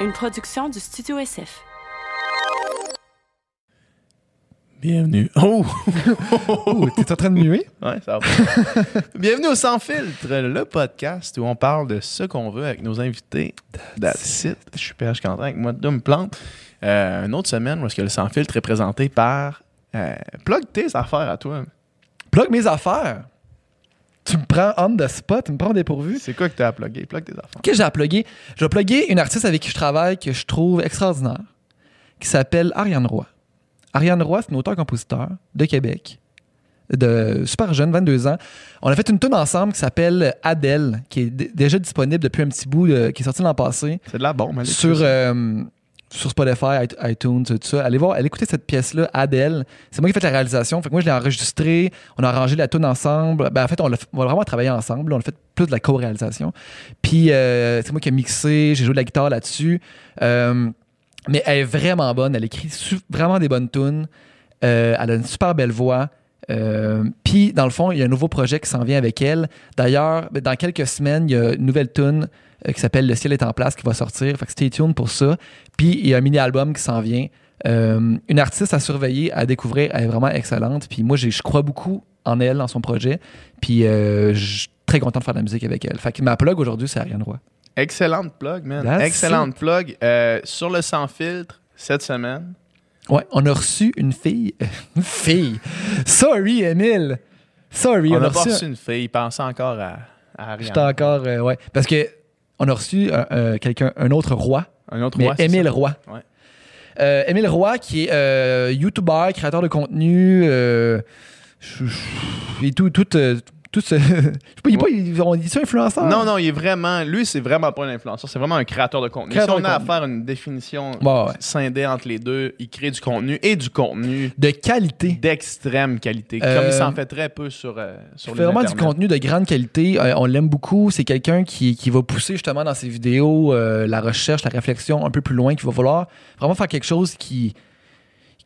une production du Studio SF. Bienvenue. Oh! Oh, t'es en train de muer? ouais, ça va. Bienvenue au Sans Filtre, le podcast où on parle de ce qu'on veut avec nos invités. That's it. Je suis PH Quentin avec moi, Dom Plante. Euh, une autre semaine où est-ce que le Sans Filtre est présenté par... Euh, plug tes affaires à toi. Plug mes affaires? Tu me prends on the spot, tu me prends au dépourvu. C'est quoi que tu as à plugger? Plug tes affaires. Qu'est-ce que j'ai à plugger? Je vais plugger une artiste avec qui je travaille que je trouve extraordinaire, qui s'appelle Ariane Roy. Ariane Roy, c'est une auteure-compositeur de Québec, de super jeune, 22 ans. On a fait une tune ensemble qui s'appelle Adèle, qui est déjà disponible depuis un petit bout, euh, qui est sorti l'an passé, C'est de la bombe. allez, sur, ça. euh, sur Spotify, it- iTunes, tout ça. Allez voir, allez écouter cette pièce-là, Adèle. C'est moi qui ai fait la réalisation. Fait que moi, je l'ai enregistrée. On a arrangé la tune ensemble. Ben, en fait, on, f- on a vraiment travaillé ensemble. On a fait plus de la co-réalisation. Puis, euh, c'est moi qui ai mixé. J'ai joué de la guitare là-dessus. Euh, mais elle est vraiment bonne. Elle écrit vraiment des bonnes tunes. Euh, elle a une super belle voix. Puis, dans le fond, il y a un nouveau projet qui s'en vient avec elle. D'ailleurs, ben, dans quelques semaines, il y a une nouvelle tune euh, qui s'appelle Le ciel est en place qui va sortir. Fait que stay tuned pour ça. Puis, il y a un mini-album qui s'en vient. Euh, une artiste à surveiller, à découvrir. Elle est vraiment excellente. Puis, moi, je crois beaucoup en elle, dans son projet. Puis, euh, je suis très content de faire de la musique avec elle. Fait que ma plug aujourd'hui, c'est Ariane Roy. Excellente plug, man. That's Excellente plug. Sur le Sans Filtre, cette semaine. Ouais, on a reçu une fille. une fille. Sorry, Emile. Sorry, on on, a pas reçu. une fille. Pensez encore à. J'étais encore. euh, ouais. Parce que on a reçu euh, euh, quelqu'un, un autre roi, Un autre mais roi, Émile? Roy. Ouais. Euh, Émile Roy, qui est euh, YouTuber, créateur de contenu, euh, et tout, tout, tout ce- je sais pas, il est pas, il- on dit ça influenceur. Non, non, il est vraiment. Lui, c'est vraiment pas un influenceur, c'est vraiment un créateur de contenu. Créateur si on a à contenu. faire une définition ouais. scindée entre les deux, il crée du contenu et du contenu De qualité. d'extrême qualité. Euh, Comme il s'en fait très peu sur, euh, sur les fait vraiment du contenu de grande qualité. Euh, on l'aime beaucoup. C'est quelqu'un qui, qui va pousser justement dans ses vidéos euh, la recherche, la réflexion un peu plus loin, qui va vouloir vraiment faire quelque chose qui,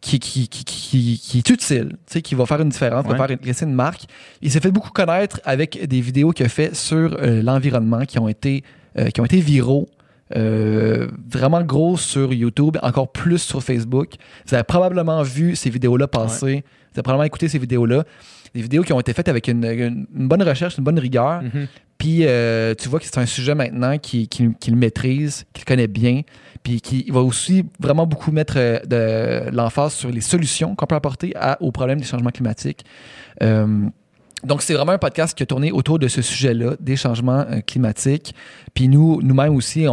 qui, qui, qui, qui- qui est utile, tu sais, qui va faire une différence, qui Ouais. va faire une, laisser une marque. Il s'est fait beaucoup connaître avec des vidéos qu'il a fait sur euh, l'environnement qui ont été, euh, qui ont été viraux. euh, vraiment gros sur YouTube, encore plus sur Facebook. Vous avez probablement vu ces vidéos-là passer. Vous avez probablement écouté ces vidéos-là. Des vidéos qui ont été faites avec une, une- une bonne recherche, une bonne rigueur. Mhm. Puis euh, tu vois que c'est un sujet maintenant qu'il qui, qu'il maîtrise, qu'il connaît bien, puis qui va aussi vraiment beaucoup mettre euh, de l'emphase sur les solutions qu'on peut apporter à- au problème des changements climatiques. Euh, donc, c'est vraiment un podcast qui a tourné autour de ce sujet-là, des changements climatiques. Puis nous, nous-mêmes aussi,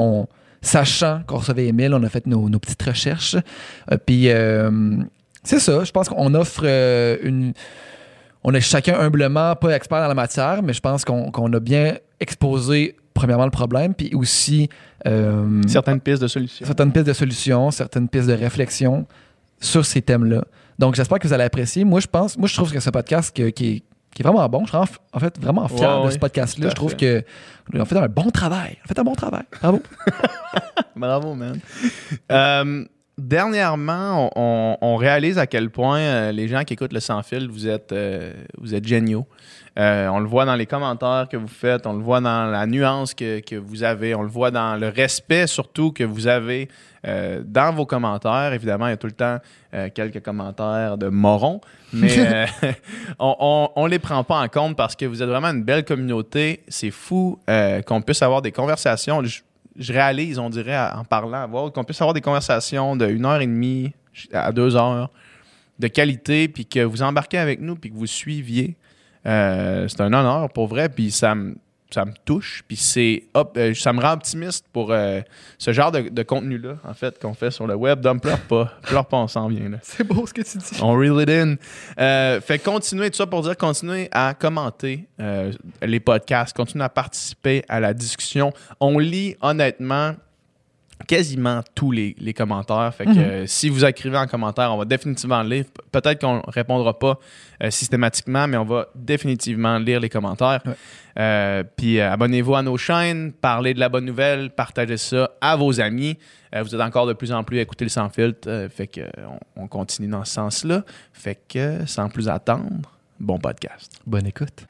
sachant qu'on recevait Emile, on a fait nos, petites recherches. Puis c'est ça, je pense qu'on offre une... On est chacun humblement pas expert dans la matière, mais je pense qu'on a bien exposé, premièrement, le problème, puis aussi euh, Certaines pistes de solutions. certaines pistes de solutions, certaines pistes de réflexion sur ces thèmes-là. Donc, j'espère que vous allez apprécier. Moi, je pense, moi, je trouve que ce podcast qui, est, qui est vraiment bon. Je suis en fait vraiment fier Ouais, de ce podcast-là. Je trouve fait. que on fait un bon travail. On fait un bon travail. Bravo. Bravo, man. Euh, dernièrement, on, réalise à quel point euh, les gens qui écoutent le sans fil, vous êtes, euh, vous êtes géniaux. Euh, on le voit dans les commentaires que vous faites, on le voit dans la nuance que, que vous avez, on le voit dans le respect surtout que vous avez dans vos commentaires. Évidemment, il y a tout le temps quelques commentaires de morons, mais on, on les prend pas en compte parce que vous êtes vraiment une belle communauté. C'est fou qu'on puisse avoir des conversations. Je, je réalise, on dirait, en parlant, voir qu'on puisse avoir des conversations de une heure et demie à deux heures de qualité, puis que vous embarquez avec nous, puis que vous suiviez. Euh, c'est un honneur pour vrai, puis ça me ça me touche, puis c'est hop, euh, ça me rend optimiste pour euh, ce genre de, de contenu-là, en fait, qu'on fait sur le web. Don't pleure pas, pleure pas, on s'en vient là. C'est beau ce que tu dis. On reel it in. Euh, fait continuer, tout ça pour dire, continuez à commenter euh, les podcasts, continuez à participer à la discussion. On lit honnêtement quasiment tous les, les commentaires. Fait que Mhm. euh, si vous écrivez en commentaire, on va définitivement lire. Pe- Peut-être qu'on répondra pas euh, systématiquement, mais on va définitivement lire les commentaires. Ouais. Euh, puis abonnez-vous à nos chaînes, parlez de la bonne nouvelle, partagez ça à vos amis. Vous êtes encore de plus en plus à écouter le sans filtre, fait que on, on continue dans ce sens-là. Fait que sans plus attendre, bon podcast. Bonne écoute.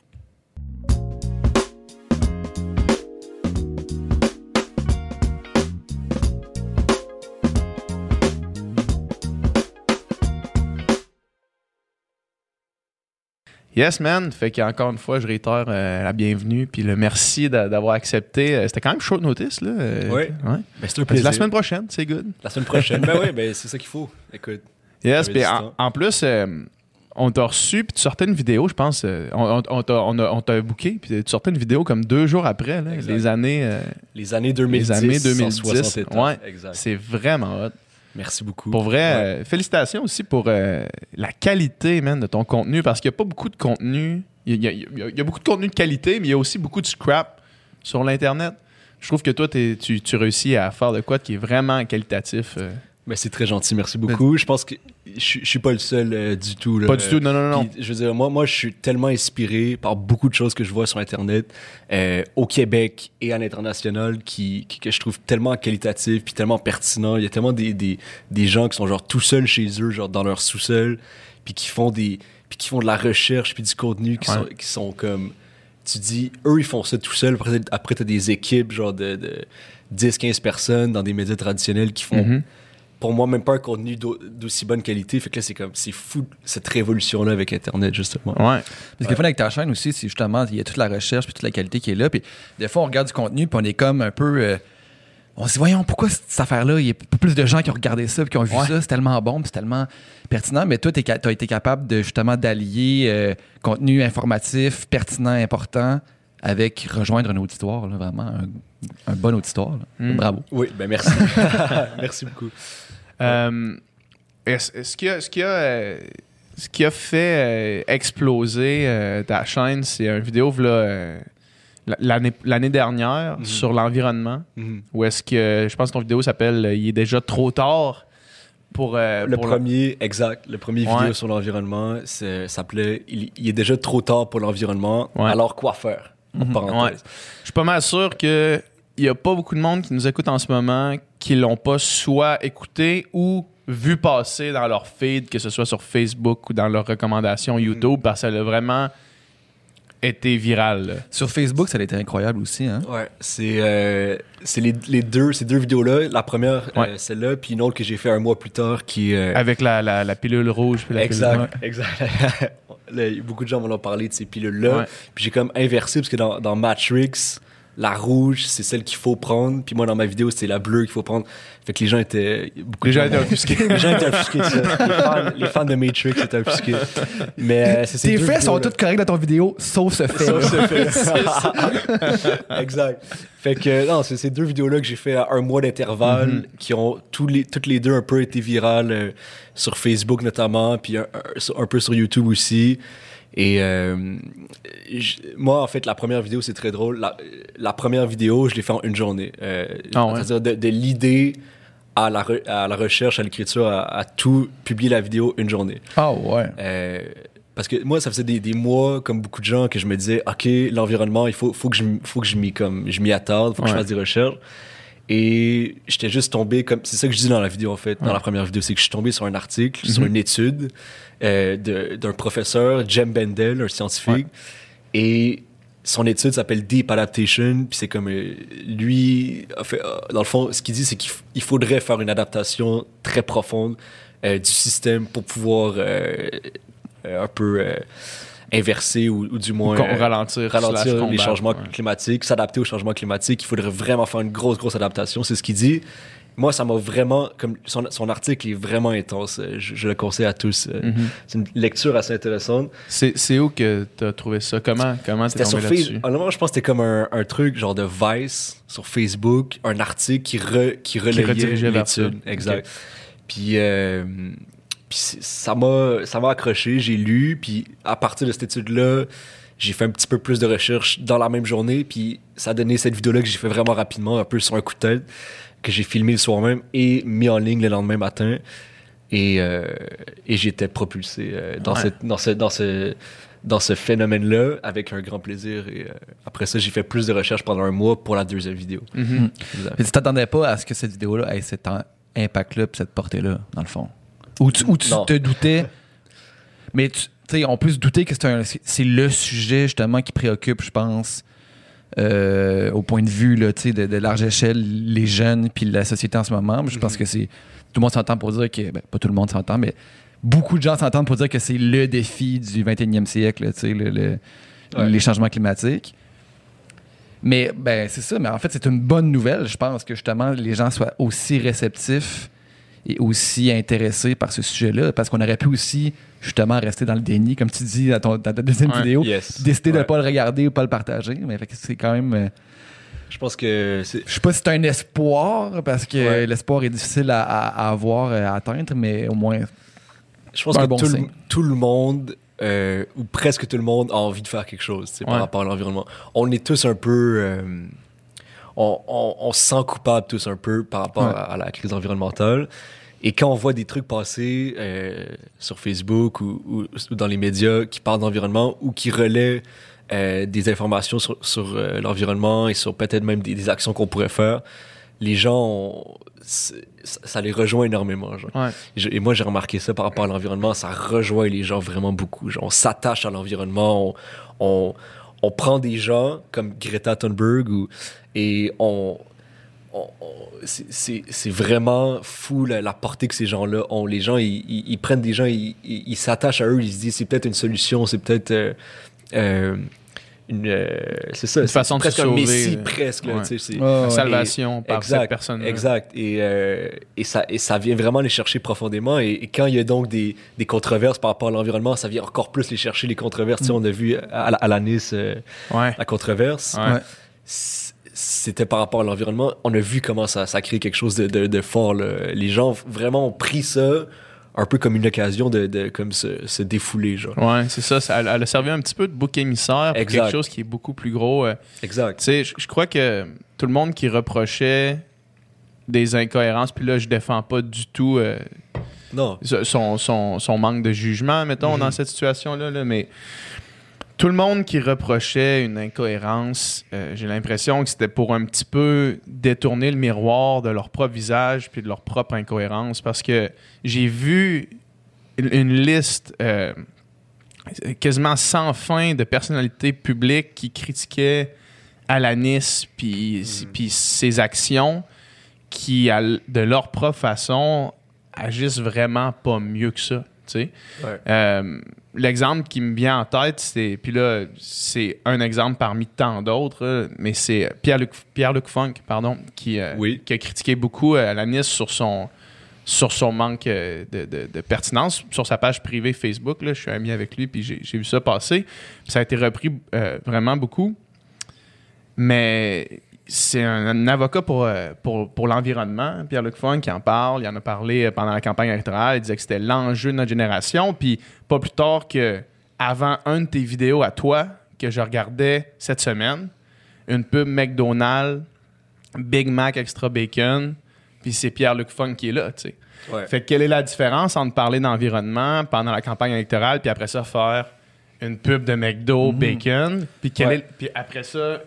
Yes, man. Fait qu'encore une fois, je réitère euh, la bienvenue puis le merci d'a- d'avoir accepté. Euh, C'était quand même short notice, là. euh, Oui. ouais. Ben, c'est un plaisir. La semaine prochaine, c'est good. La semaine prochaine. ben oui, ben c'est ça qu'il faut. Écoute. Yes, puis en, plus, euh, on t'a reçu, puis tu sortais une vidéo, je pense. euh, on on- on t'a booké, puis tu sortais une vidéo comme deux jours après, là, les années. Les années 2010. Les années 2010, 160 états. ouais. Exact. c'est vraiment hot. Merci beaucoup. Pour vrai, Ouais. euh, félicitations aussi pour euh, la qualité, man, de ton contenu, parce qu'il n'y a pas beaucoup de contenu. Il y, a- il y a- il y a beaucoup de contenu de qualité, mais il y a aussi beaucoup de scrap sur l'Internet. Je trouve que toi, tu, tu réussis à faire de quoi qui est vraiment qualitatif. euh. Ben, c'est très gentil, merci beaucoup. Je pense que je, je suis pas le seul euh, du tout. là. Pas du tout, non, non, non. Puis, je veux dire, moi, moi, je suis tellement inspiré par beaucoup de choses que je vois sur Internet, euh, au Québec et à l'international, qui, qui- que je trouve tellement qualitatif puis tellement pertinent. Il y a tellement des, des, des gens qui sont genre tout seuls chez eux, genre dans leur sous-sol, puis qui font des puis qui font de la recherche puis du contenu qui, Ouais. sont, qui sont comme tu dis eux ils font ça tout seuls après après t'as des équipes genre de, de 10 15 personnes dans des médias traditionnels qui font Mhm. Pour moi, même pas un contenu d'au- d'aussi bonne qualité. Fait que là, c'est comme, c'est fou cette révolution-là avec Internet, justement. Ouais. Ce qui est fun avec ta chaîne aussi, c'est justement, il y a toute la recherche puis toute la qualité qui est là. Puis des fois, on regarde du contenu puis on est comme un peu. euh, on se dit, voyons, pourquoi cette affaire-là, il y a pas plus de gens qui ont regardé ça puis qui ont vu Ouais. ça, c'est tellement bon puis c'est tellement pertinent. Mais toi, tu as été capable de justement d'allier euh, contenu informatif, pertinent, important avec rejoindre un auditoire, là, vraiment un, un bon auditoire. là. Mm. Bravo. Oui, ben merci. merci beaucoup. Euh, est-ce, est-ce qu'il y a, ce qui a, euh, ce qui a fait euh, exploser ta chaîne, c'est une vidéo l'année, l'année dernière Mhm. sur l'environnement, Mhm. où est-ce que, je pense que ton vidéo s'appelle Il est déjà trop tard pour... euh, Le pour premier, exact, le premier Ouais. vidéo sur l'environnement c'est- s'appelait il, il est déjà trop tard pour l'environnement, Ouais. alors quoi faire En Mhm. parenthèse. Je suis pas mal sûr que il y a pas beaucoup de monde qui nous écoute en ce moment qui l'ont pas soit écouté ou vu passer dans leur feed, que ce soit sur Facebook ou dans leurs recommandations YouTube, parce que ça a vraiment été viral. là. Sur Facebook, ça a été incroyable aussi. Hein? Ouais, c'est euh, c'est les, les deux ces deux vidéos là, la première Ouais. euh, celle-là puis une autre que j'ai fait un mois plus tard qui euh, Avec la, la, la pilule rouge. puis la Exact, pilule- exact. Beaucoup de gens m'en ont parlé de ces pilules-là. Ouais. Puis j'ai comme inversé parce que dans, dans Matrix, la rouge, c'est celle qu'il faut prendre. Puis moi, dans ma vidéo, c'est la bleue qu'il faut prendre. Fait que les gens étaient. beaucoup Les gens étaient. Les gens étaient offusqués. Les fans, les fans de Matrix étaient offusqués. Mais euh, c'est ces Tes faits sont vidéos-là. toutes correctes dans ton vidéo, sauf ce fait. Sauf ce fait. exact. Fait que non, c'est ces deux vidéos-là que j'ai fait à un mois d'intervalle, Mhm. qui ont tous les, toutes les deux un peu été virales euh, sur Facebook notamment, puis un, un- sur- un peu sur YouTube aussi. Et euh, moi, en fait, la première vidéo, c'est très drôle. La, la première vidéo, je l'ai fait en une journée. Euh, Ah ouais? C'est-à-dire de, de l'idée à la, re- à la recherche, à l'écriture, à, à tout, publier la vidéo une journée. Ah ouais. Euh, parce que moi, ça faisait des, des mois, comme beaucoup de gens, que je me disais, OK, l'environnement, il faut, faut que je, m- faut que je m'y, comme, je m'y attarde, faut que je fasse des recherches. Et j'étais juste tombé, comme, c'est ça que je dis dans la vidéo, en fait, dans Ouais. la première vidéo, c'est que je suis tombé sur un article, sur Mhm. une étude euh, d'un professeur, Jem Bendel, un scientifique. Et son étude s'appelle Deep Adaptation, puis c'est comme euh, lui, en fait, euh, dans le fond, ce qu'il dit, c'est qu'il faudrait faire une adaptation très profonde euh, du système pour pouvoir un peu inverser ou, ou du moins ralentir, les changements ouais. climatiques, s'adapter aux changements climatiques. Il faudrait vraiment faire une grosse, grosse adaptation. C'est ce qu'il dit. Moi, ça m'a vraiment, comme son, son article est vraiment intense. Euh, Je, je le conseille à tous. Euh, Mhm. C'est une lecture assez intéressante. C'est, où que tu as trouvé ça? Comment, comment t'es tombé là-dessus? Honnêtement, je pense que c'était comme un, un truc genre de Vice sur Facebook, un article qui, re, qui relayait l'étude. Exact. Puis, euh, puis ça m'a ça m'a accroché, j'ai lu, puis à partir de cette étude-là, j'ai fait un petit peu plus de recherche dans la même journée, puis ça a donné cette vidéo-là que j'ai fait vraiment rapidement, un peu sur un coup de tête, que j'ai filmé le soir même et mis en ligne le lendemain matin. Et, euh, et j'étais propulsé euh, dans, Ouais. cette, dans, ce, dans, ce, dans ce phénomène-là avec un grand plaisir. Et euh, après ça, j'ai fait plus de recherches pendant un mois pour la deuxième vidéo. Exact. Mais tu t'attendais pas à ce que cette vidéo-là ait cet impact-là puis cette portée-là, dans le fond? Ou tu, ou tu te doutais? Mais tu on peut se douter que c'est le sujet justement qui préoccupe, je pense, euh, au point de vue là, de, de large échelle, les jeunes puis la société en ce moment. Je pense Mhm. que c'est. Tout le monde s'entend pour dire que. ben, pas tout le monde s'entend, mais beaucoup de gens s'entendent pour dire que c'est le défi du 21e siècle, là, le- le- Ouais. les changements climatiques. Mais ben c'est ça, mais en fait c'est une bonne nouvelle, je pense que justement les gens soient aussi réceptifs et aussi intéressés par ce sujet-là, parce qu'on aurait pu aussi justement rester dans le déni, comme tu dis dans, ton- dans ta deuxième Ouais. vidéo, Yes. décider de ne pas le regarder ou pas le partager. Mais c'est quand même. euh, Je pense que c'est. je sais pas si c'est un espoir, parce que Ouais. l'espoir est difficile à, à- à avoir, euh, à atteindre, mais au moins. Je pense Un que bon tout, le, signe. tout le monde, euh, ou presque tout le monde, a envie de faire quelque chose par rapport à l'environnement. On est tous un peu. euh, on, on- on se sent coupable tous un peu par rapport Ouais. à, à la crise environnementale. Et quand on voit des trucs passer euh, sur Facebook ou, ou- ou dans les médias qui parlent d'environnement ou qui relaient euh, des informations sur, sur, euh, l'environnement et sur peut-être même des, des actions qu'on pourrait faire, les gens, ont- ça, ça les rejoint énormément. Genre. Ouais. Et je- Et moi, j'ai remarqué ça par rapport à l'environnement. Ça rejoint les gens vraiment beaucoup. Genre, on s'attache à l'environnement. On, on, on prend des gens comme Greta Thunberg ou, et on. c'est- vraiment fou la, portée que ces gens-là ont. Les gens, ils, ils- prennent des gens, ils s'attachent à eux, ils se disent c'est peut-être une solution, c'est peut-être euh, euh, une. euh, c'est ça, Une c'est façon de presque se un sauver, messie euh, presque. là, ouais. tu sais, c'est- Ouais, ouais. Salvation par exact, cette personne. Exact. Et, euh, et, ça, et ça vient vraiment les chercher profondément. Et, et quand il y a donc des, des controverses par rapport à l'environnement, ça vient encore plus les chercher, les controverses. Tu sais, On a vu à, la- à la Nice euh, Ouais. la controverse. C'était par rapport à l'environnement. On a vu comment ça, ça crée quelque chose de, de, de fort. là. Les gens vraiment ont pris ça un peu comme une occasion de, de comme se, se défouler. Genre. Ouais, c'est ça. ça- elle, elle a servi un petit peu de bouc émissaire pour Exact. quelque chose qui est beaucoup plus gros. euh, Exact. Je je crois que tout le monde qui reprochait des incohérences, puis là, je défends pas du tout euh, Non. son, son, son manque de jugement, mettons, Mhm. dans cette situation-là, là, mais tout le monde qui reprochait une incohérence, euh, j'ai l'impression que c'était pour un petit peu détourner le miroir de leur propre visage puis de leur propre incohérence, parce que j'ai vu une, liste euh, quasiment sans fin de personnalités publiques qui critiquaient Alanis puis puis ses actions qui, de leur propre façon, agissent vraiment pas mieux que ça. tu sais. Ouais. Euh, L'exemple qui me vient en tête, c'est. Puis là, c'est un exemple parmi tant d'autres, mais c'est Pierre-Luc Pierre-Luc Funk, pardon, qui, euh, Oui. qui a critiqué beaucoup euh, Alanis sur son, sur son manque euh, de, de- de pertinence. Sur sa page privée Facebook, là, je suis ami avec lui, puis j'ai j'ai vu ça passer. Puis ça a été repris euh, vraiment beaucoup. Mais c'est un, un avocat pour, euh, pour, pour l'environnement, Pierre-Luc Funk, qui en parle. Il en a parlé euh, pendant la campagne électorale. Il disait que c'était l'enjeu de notre génération. Puis pas plus tard que avant un de tes vidéos à toi que je regardais cette semaine, une pub McDonald's, Big Mac Extra Bacon, puis c'est Pierre-Luc Funk qui est là, tu sais. Ouais. Fait que quelle est la différence entre parler d'environnement pendant la campagne électorale, puis après ça faire une pub de McDo bacon, puis Ouais. est- puis après ça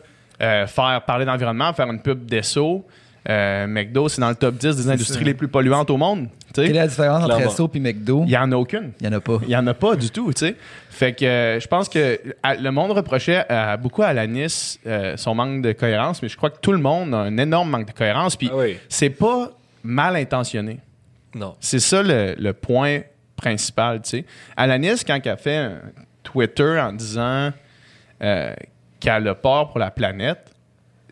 euh, faire parler d'environnement, faire une pub d'ESSO. Euh, McDo, c'est dans le top 10 des industries les plus polluantes au monde. tu sais. Quelle est la différence entre. Esso et McDo? Il n'y en a aucune. Il n'y en a pas. Il n'y en a pas du tout, tu sais. Fait que euh, je pense que à- le monde reprochait à- beaucoup à Alanis euh, son manque de cohérence, mais je crois que tout le monde a un énorme manque de cohérence. Puis Ah oui. c'est pas mal intentionné. Non. C'est ça le, le point principal, tu sais. Alanis, quand elle a fait un Twitter en disant euh, qu'elle a peur pour la planète,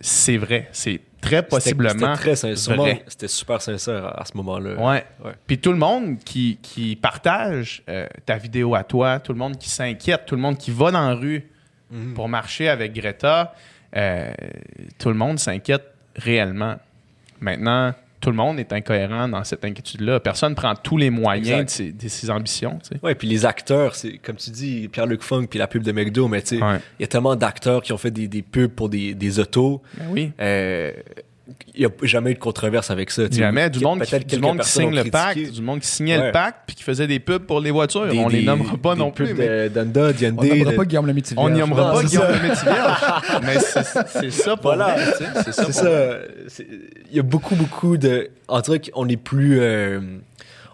c'est vrai. C'est très possiblement C'était. C'était super sincère à, à ce moment-là. Ouais. Ouais. Puis tout le monde qui, qui partage euh, ta vidéo à toi, tout le monde qui s'inquiète, tout le monde qui va dans la rue Mhm. pour marcher avec Greta, euh, tout le monde s'inquiète réellement. Maintenant, tout le monde est incohérent dans cette inquiétude-là. Personne prend tous les moyens de ses, de ses ambitions. Ouais, puis les acteurs, c'est comme tu dis, Pierre-Luc Funk puis la pub de McDo, mais tu sais, il Ouais. y a tellement d'acteurs qui ont fait des, des pubs pour des, des autos. Ben oui. Euh, Il n'y a jamais eu de controverse avec ça. Jamais. Du monde, qui, du monde qui signe le pacte, du monde qui signait le pacte puis qui faisait des pubs pour les voitures. Des- on les des- nommera pas des non plus. mais- Danda, D&D. On n'aimera de- pas Guillaume le Métivier. On n'y nommera Non, pas Guillaume ça. le Métivier. Mais c'est ça pour Voilà. C'est ça pour Il y a beaucoup, beaucoup de. En tout cas, on est plus. euh,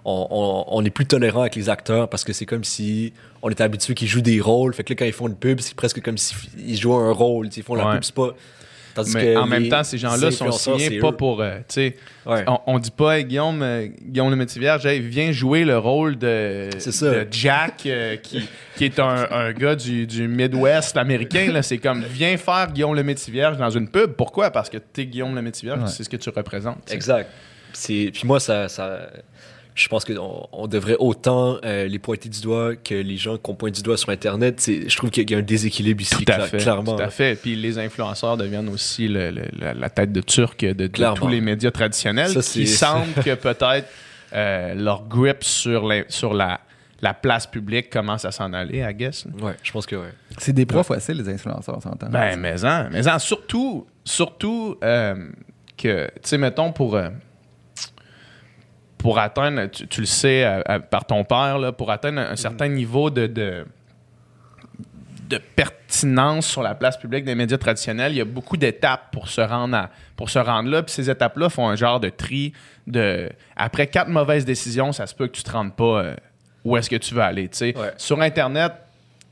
on, on- on est plus tolérant avec les acteurs parce que c'est comme si on était habitué qu'ils jouent des rôles. Fait que là, quand ils font une pub, c'est presque comme s'ils jouaient un rôle. Ils font la Ouais. pub, c'est pas. Tandis Mais que en même temps, ces gens-là sont signés pas eux. pour. euh, tu sais, Ouais. on, on dit pas, Hey, Guillaume, euh, Guillaume le Métivier, hey, viens jouer le rôle de, Jack, euh, qui, qui est un, un gars du, du Midwest américain. là. C'est comme, viens faire Guillaume le Métivierge dans une pub. Pourquoi? Parce que t'es Guillaume le Métivierge, Ouais. c'est ce que tu représentes. tu. Exact. C'est puis moi ça ça je pense qu'on on devrait autant euh, les pointer du doigt que les gens qu'on pointe du doigt sur internet, c'est je trouve qu'il y a un déséquilibre ici Tout à cla- fait. clairement. Tout à fait. Puis les influenceurs deviennent aussi le- le- la, la tête de turc de, tous les médias traditionnels Ça, qui sentent que peut-être euh, leur grip sur, les- sur la, la place publique commence à s'en aller, I guess. Ouais, je pense que ouais. C'est des proies faciles, les influenceurs, on s'entend. Ben, mais en, mais en, surtout, surtout euh, que, tu sais, mettons, pour, euh, pour atteindre, tu, tu le sais par ton père, là, pour atteindre un, certain niveau de, de, de pertinence sur la place publique des médias traditionnels, il y a beaucoup d'étapes pour se rendre à- pour se rendre là. Puis ces étapes-là font un genre de tri de après quatre mauvaises décisions, ça se peut que tu te rendes pas euh, où est-ce que tu veux aller. Ouais. Sur Internet,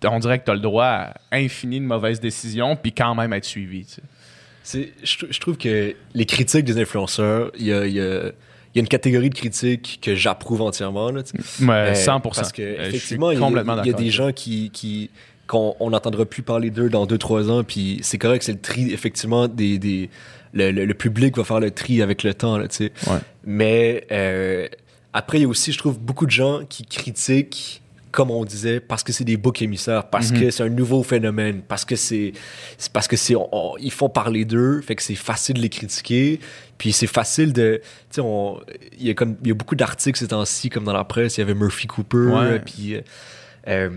on dirait que tu as le droit à infini de mauvaises décisions, puis quand même être suivi. je, je trouve que les critiques des influenceurs, il y a, y y a une catégorie de critiques que j'approuve entièrement. Là. Ouais, Euh, 100%. Parce que, Euh, effectivement, il y a- il y, des gens qui. qui qu'on on n'entendra plus parler d'eux dans 2-3 ans, puis c'est correct, c'est le tri, effectivement, des. des le, le- le public va faire le tri avec le temps, là, tu sais. Ouais. Mais euh, après, il y a aussi, je trouve, beaucoup de gens qui critiquent, comme on disait, parce que c'est des boucs émissaires, parce Mhm. que c'est un nouveau phénomène, parce que c'est parce que c'est ils font parler d'eux, fait que c'est facile de les critiquer, puis c'est facile de, tu sais, il y a comme il y a beaucoup d'articles ces temps-ci, comme dans la presse, il y avait Murphy Cooper, Ouais. puis euh, euh,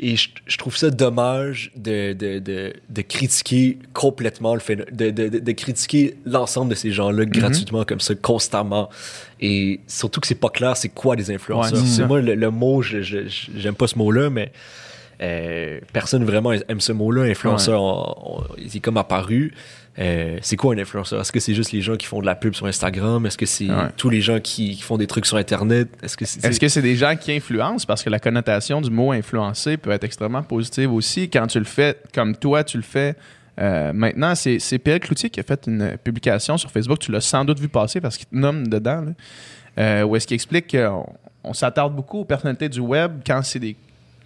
et je, trouve ça dommage de, de, de, de critiquer complètement le phénomène, de, de, critiquer l'ensemble de ces gens-là Mhm. gratuitement comme ça, constamment. Et surtout que c'est pas clair c'est quoi des influenceurs. Ouais, c'est moi le, le mot, j'aime pas ce mot-là, mais euh, personne vraiment aime ce mot-là. Influenceur, on- on- il est comme apparu. Euh, c'est quoi un influenceur? Est-ce que c'est juste les gens qui font de la pub sur Instagram? Est-ce que c'est Ouais. tous les gens qui, qui font des trucs sur Internet? Est-ce que c'est... Est-ce que c'est des gens qui influencent? Parce que la connotation du mot influencer peut être extrêmement positive aussi. Quand tu le fais comme toi, tu le fais euh, maintenant. C'est c'est Pierre Cloutier qui a fait une publication sur Facebook. Tu l'as sans doute vu passer parce qu'il te nomme dedans. là. Où est-ce qu'il explique qu'on on s'attarde beaucoup aux personnalités du web quand c'est des,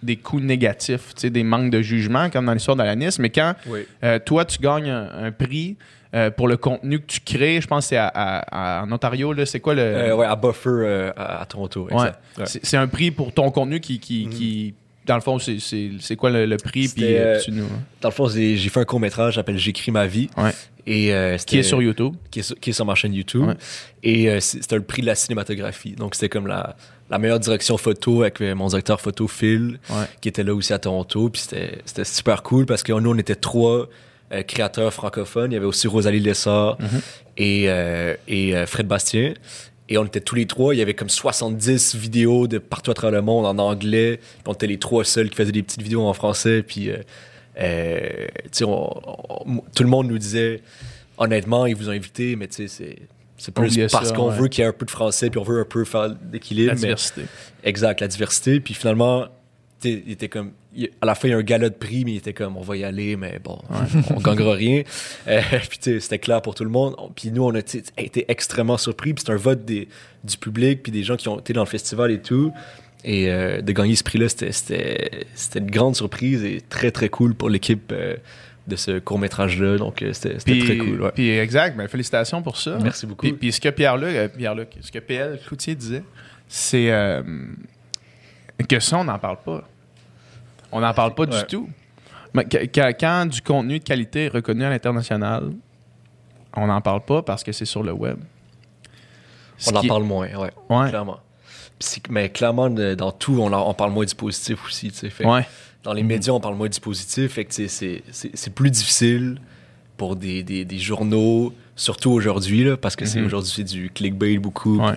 des coups négatifs, tu sais, des manques de jugement, comme dans l'histoire d'Alanis. Mais quand Oui. euh, toi, tu gagnes un, un prix euh, pour le contenu que tu crées, je pense que c'est à- à- à- en Ontario, là, c'est quoi le... Euh, ouais, à Buffer, à, à Toronto. Ouais. C'est un prix pour ton contenu qui, qui, Mhm. qui- dans le fond, c'est- quoi le, le prix? Puis euh, Dans le fond, j'ai fait un court-métrage qui s'appelle J'écris ma vie. Ouais. Et, euh, Qui est sur YouTube. qui est sur, qui est sur ma chaîne YouTube. Ouais. Et euh, c'était le prix de la cinématographie. Donc, c'était comme la, la meilleure direction photo avec euh, mon directeur photo, Phil, Ouais. qui était là aussi à Toronto. Puis c'était super cool parce que nous, on était trois euh, créateurs francophones. Il y avait aussi Rosalie Lessard Mhm. et, et Fred Bastien. Et on était tous les trois. Il y avait comme 70 vidéos de partout à travers le monde en anglais. Puis on était les trois seuls qui faisaient des petites vidéos en français. Puis, euh, on- on- tout le monde nous disait, honnêtement, ils vous ont invité, mais c'est. Plus parce qu'on ouais. veut qu'il y ait un peu de français, puis on veut un peu faire d'équilibre. La mais- diversité. Exact, la diversité. Puis finalement, il était comme. il- à la fin, il y a un gala de prix, mais il était comme, on va y aller, mais bon, on gagnera rien. Euh, puis c'était clair pour tout le monde. On- Puis nous, on a été extrêmement surpris. Puis c'est un vote des, du public, puis des gens qui ont été dans le festival et tout. Et euh, de gagner ce prix-là, c'était- une grande surprise et très, très cool pour l'équipe euh, de ce court-métrage-là. Donc, euh, c'était très cool. ouais. puis exact, ben, félicitations pour ça. Merci beaucoup. Puis, puis ce que Pierre-Luc, Pierre-Luc, ce que PL Cloutier disait, c'est euh, que ça, on n'en parle pas. On n'en parle pas Ouais. du tout. Mais quand du contenu de qualité est reconnu à l'international, on n'en parle pas parce que c'est sur le web. Ce On en parle moins, ouais, Ouais. clairement. Mais clairement, dans tout, on, parle moins du positif aussi. tu sais. Fait Ouais. Dans les médias, on parle moins du positif. Fait que c'est- plus difficile pour des, des, des journaux, surtout aujourd'hui, parce que c'est Mhm. aujourd'hui, du clickbait beaucoup. Ouais.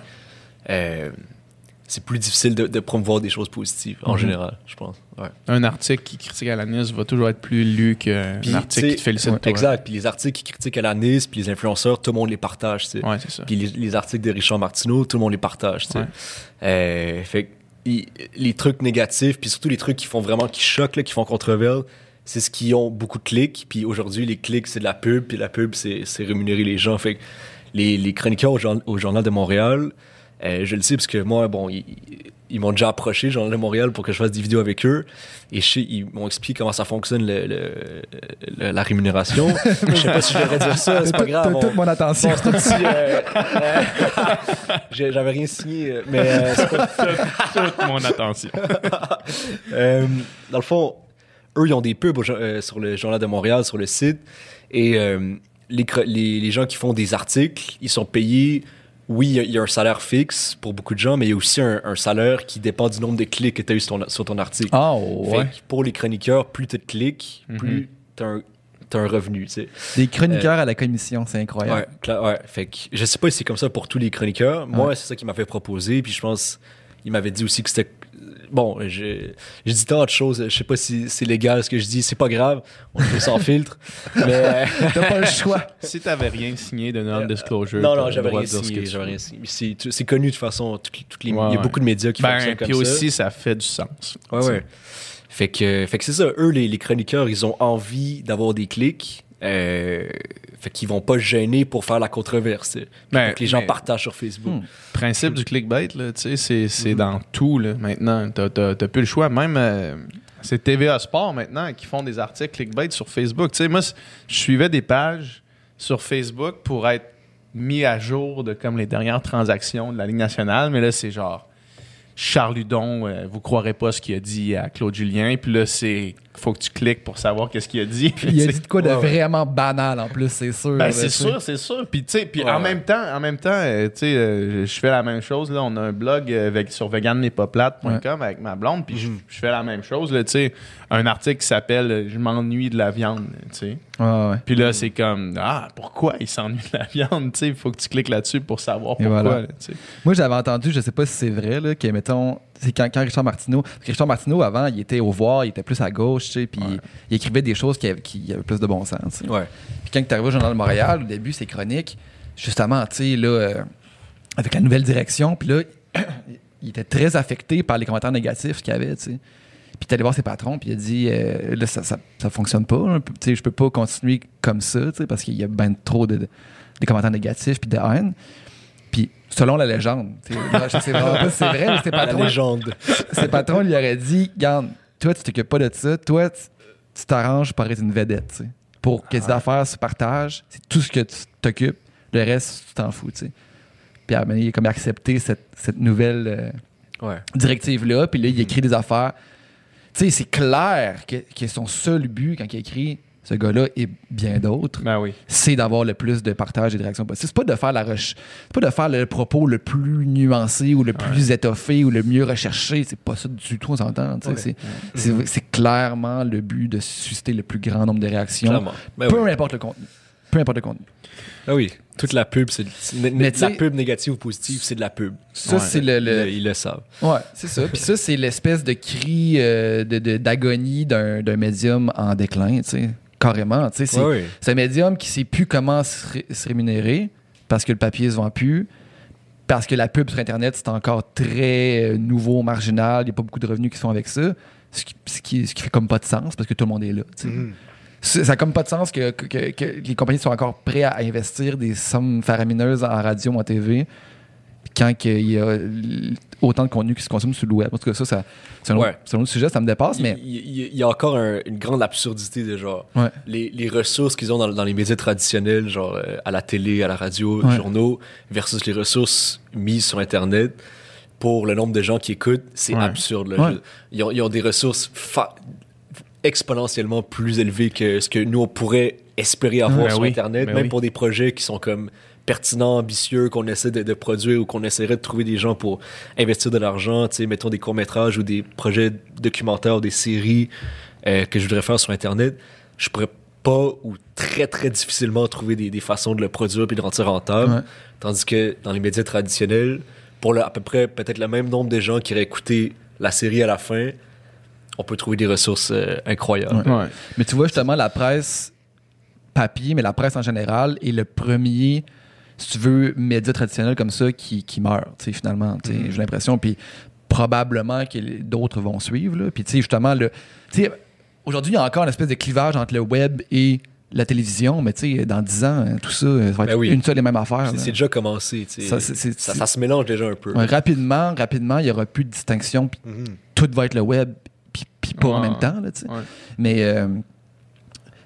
Euh, c'est plus difficile de, de promouvoir des choses positives, en Mhm. général, je pense. Ouais. Un article qui critique Alanis va toujours être plus lu qu'un article qui te félicite ouais, toi. Exact. Puis les articles qui critiquent Alanis, puis les influenceurs, tout le monde les partage. Ouais, c'est ça. Puis les, les articles de Richard Martineau, tout le monde les partage. Euh, fait que, i- les trucs négatifs, puis surtout les trucs qui font vraiment, qui choquent, là, qui font controverse, c'est ce qui ont beaucoup de clics. Puis aujourd'hui, les clics, c'est de la pub. Puis la pub, c'est c'est rémunérer les gens. Fait que les, les chroniqueurs au Journal de Montréal, euh, je le sais parce que moi, bon, ils, ils m'ont déjà approché, Journal de Montréal, pour que je fasse des vidéos avec eux. Et je sais- ils m'ont expliqué comment ça fonctionne, le, le- le- la rémunération. je sais pas si je devrais dire ça, c'est pas grave. toute mon attention. Euh, euh, J'avais rien signé, mais euh, c'est pas- Toute mon attention. euh, dans le fond, eux, ils ont des pubs euh, sur le Journal de Montréal, sur le site. Et euh, les, cro- les, les gens qui font des articles, ils sont payés. Oui, il y a- il y, a un salaire fixe pour beaucoup de gens, mais il y a aussi un, un salaire qui dépend du nombre de clics que tu as eu sur ton, sur ton article. Ah, Fait ouais. que pour les chroniqueurs, plus tu de clics, plus tu as, un revenu. tu sais. Des chroniqueurs à la commission, c'est incroyable. Ouais, ouais. Fait que je sais pas si c'est comme ça pour tous les chroniqueurs. Moi, c'est ça qu'il m'avait proposé. Puis je pense, il m'avait dit aussi que c'était. Bon, j'ai dit tant de choses. Je sais pas si c'est légal ce que je dis. C'est pas grave. On fait sans filtre. Mais. euh, T'as pas le choix. Si t'avais rien signé de non-disclosure. non, t'as non, le j'avais rien signé. J'avais rien signé. C'est connu de toute façon. Toutes les- toutes les- Ouais, il y a ouais. beaucoup de médias qui Ben, comme puis ça. aussi, ça fait du sens. Ouais, ouais. Fait que, fait que c'est ça. Eux, les, les chroniqueurs, ils ont envie d'avoir des clics. Euh, fait qu'ils vont pas se gêner pour faire la controverse. Ben, que les gens mais- partagent sur Facebook. Hmm. principe du clickbait, là, tu sais, c'est, Mhm. dans tout, là, maintenant. T'as, plus le choix. Même, euh, c'est TVA Sport, maintenant, qui font des articles clickbait sur Facebook. Tu sais, moi, je suivais des pages sur Facebook pour être mis à jour de comme les dernières transactions de la Ligue nationale, mais là, c'est genre Charles Hudon, euh, vous croirez pas ce qu'il a dit à Claude Julien, puis là, c'est faut que tu cliques pour savoir qu'est-ce qu'il a dit. Il a dit de quoi de Ouais, ouais. vraiment banal en plus, c'est sûr. Ben, c'est sûr, c'est sûr. Puis, tu sais, puis Ouais, en ouais. même temps, en même temps, euh, tu sais, euh, je fais la même chose. Là, on a un blog euh, avec, sur vegannenespaplates.com avec ma blonde, puis je- je fais la même chose. Là, tu sais, un article qui s'appelle Je m'ennuie de la viande. Tu sais. Ouais, ouais. Puis là, c'est comme Ah, pourquoi il s'ennuie de la viande Tu sais, il faut que tu cliques là-dessus pour savoir pourquoi. voilà. là. Moi, j'avais entendu, je sais pas si c'est vrai, là, que, mettons, c'est quand, quand Richard Martineau. parce que Richard Martineau, avant, il était au voir, il était plus à gauche, tu sais, puis il écrivait des choses qui avaient, qui avaient plus de bon sens. Ouais. Puis quand tu arrivé au Journal de Montréal, au début, ses chroniques, justement, tu sais, là, euh, avec la nouvelle direction, puis là, il était très affecté par les commentaires négatifs qu'il y avait, tu sais. Puis t'es allé voir ses patrons, puis il a dit, euh, là, ça, ça, ça fonctionne pas, hein. tu sais, je peux pas continuer comme ça, tu sais, parce qu'il y a ben trop de, de- de commentaires négatifs puis de haine. Puis selon la légende, je sais vraiment pas si c'est vrai, mais ses La patrons, légende. ses patrons lui auraient dit Garde, toi, tu t'occupes pas de ça. Toi, tu t'arranges pour être une vedette. Pour que les affaires se partagent, c'est tout ce que tu t'occupes. Le reste, tu t'en fous. tu sais. Puis il a comme accepté cette, cette nouvelle euh, Ouais. directive-là. Puis là, il écrit des affaires. Tu sais, c'est clair que, que son seul but quand il écrit ce gars-là et bien d'autres, Ben oui. c'est d'avoir le plus de partage et de réactions possible. C'est pas de faire la reche- c'est pas de faire le propos le plus nuancé ou le plus étoffé ou le mieux recherché. C'est pas ça du tout, on s'entend. Ouais. C'est- clairement le but de susciter le plus grand nombre de réactions. Ben peu oui. importe le contenu. Peu importe le contenu. Ah oui. Toute la pub, c'est la pub négative ou positive, c'est de la pub. Ça, Ouais. c'est le, Ils le- le- Ils le savent. Ouais, c'est ça. Puis ça, c'est l'espèce de cri euh, de- de- d'agonie d'un d'un médium en déclin, tu sais. Carrément, tu sais. C'est un médium qui sait plus comment se, ré- se rémunérer parce que le papier se vend plus, parce que la pub sur Internet, c'est encore très euh, nouveau, marginal. Il n'y a pas beaucoup de revenus qui sont avec ça. Ce qui, ce, qui, ce qui fait comme pas de sens parce que tout le monde est là. tu sais. Mhm. C'est- Ça n'a comme pas de sens que, que- que les compagnies soient encore prêtes à investir des sommes faramineuses en radio ou en TV quand il y a autant de contenu qui se consomme sur le web. En tout cas, ça, ça c'est un, autre- Ouais. c'est un autre sujet, ça me dépasse, Il, mais il- il y a encore un- une grande absurdité de genre Ouais. les, les ressources qu'ils ont dans, dans les médias traditionnels, genre euh, à la télé, à la radio, Ouais. journaux, versus les ressources mises sur Internet pour le nombre de gens qui écoutent, c'est absurde. là. Ils, ont, ils ont des ressources exponentiellement plus élevées que ce que nous on pourrait espérer avoir Ben sur oui, Internet, ben même oui. pour des projets qui sont comme pertinents, ambitieux, qu'on essaie de, de produire ou qu'on essaierait de trouver des gens pour investir de l'argent, tu sais, mettons des courts-métrages ou des projets documentaires, des séries euh, que je voudrais faire sur Internet, je pourrais pas ou très très difficilement trouver des, des façons de le produire puis de le rendre rentable. Ouais. Tandis que dans les médias traditionnels, pour le- à peu près peut-être le même nombre de gens qui auraient écouté la série à la fin, on peut trouver des ressources euh, incroyables. Ouais. Mais tu vois, justement, la presse papier, mais la presse en général, est le premier, si tu veux, média traditionnel comme ça qui, qui sais, finalement. Mm. J'ai l'impression. Puis probablement que d'autres vont suivre. Là. Puis, tu sais, justement, le, tu sais, aujourd'hui, il y a encore une espèce de clivage entre le web et la télévision, mais tu sais, dans 10 ans, tout ça, ça va être Ben oui. une seule et même affaire. C'est déjà commencé. tu sais. Ça, se mélange déjà un peu. Ouais, rapidement, rapidement, il n'y aura plus de distinction, puis Mhm. tout va être le web, puis, pas en même temps, là, tu sais. Ouais. Mais, euh,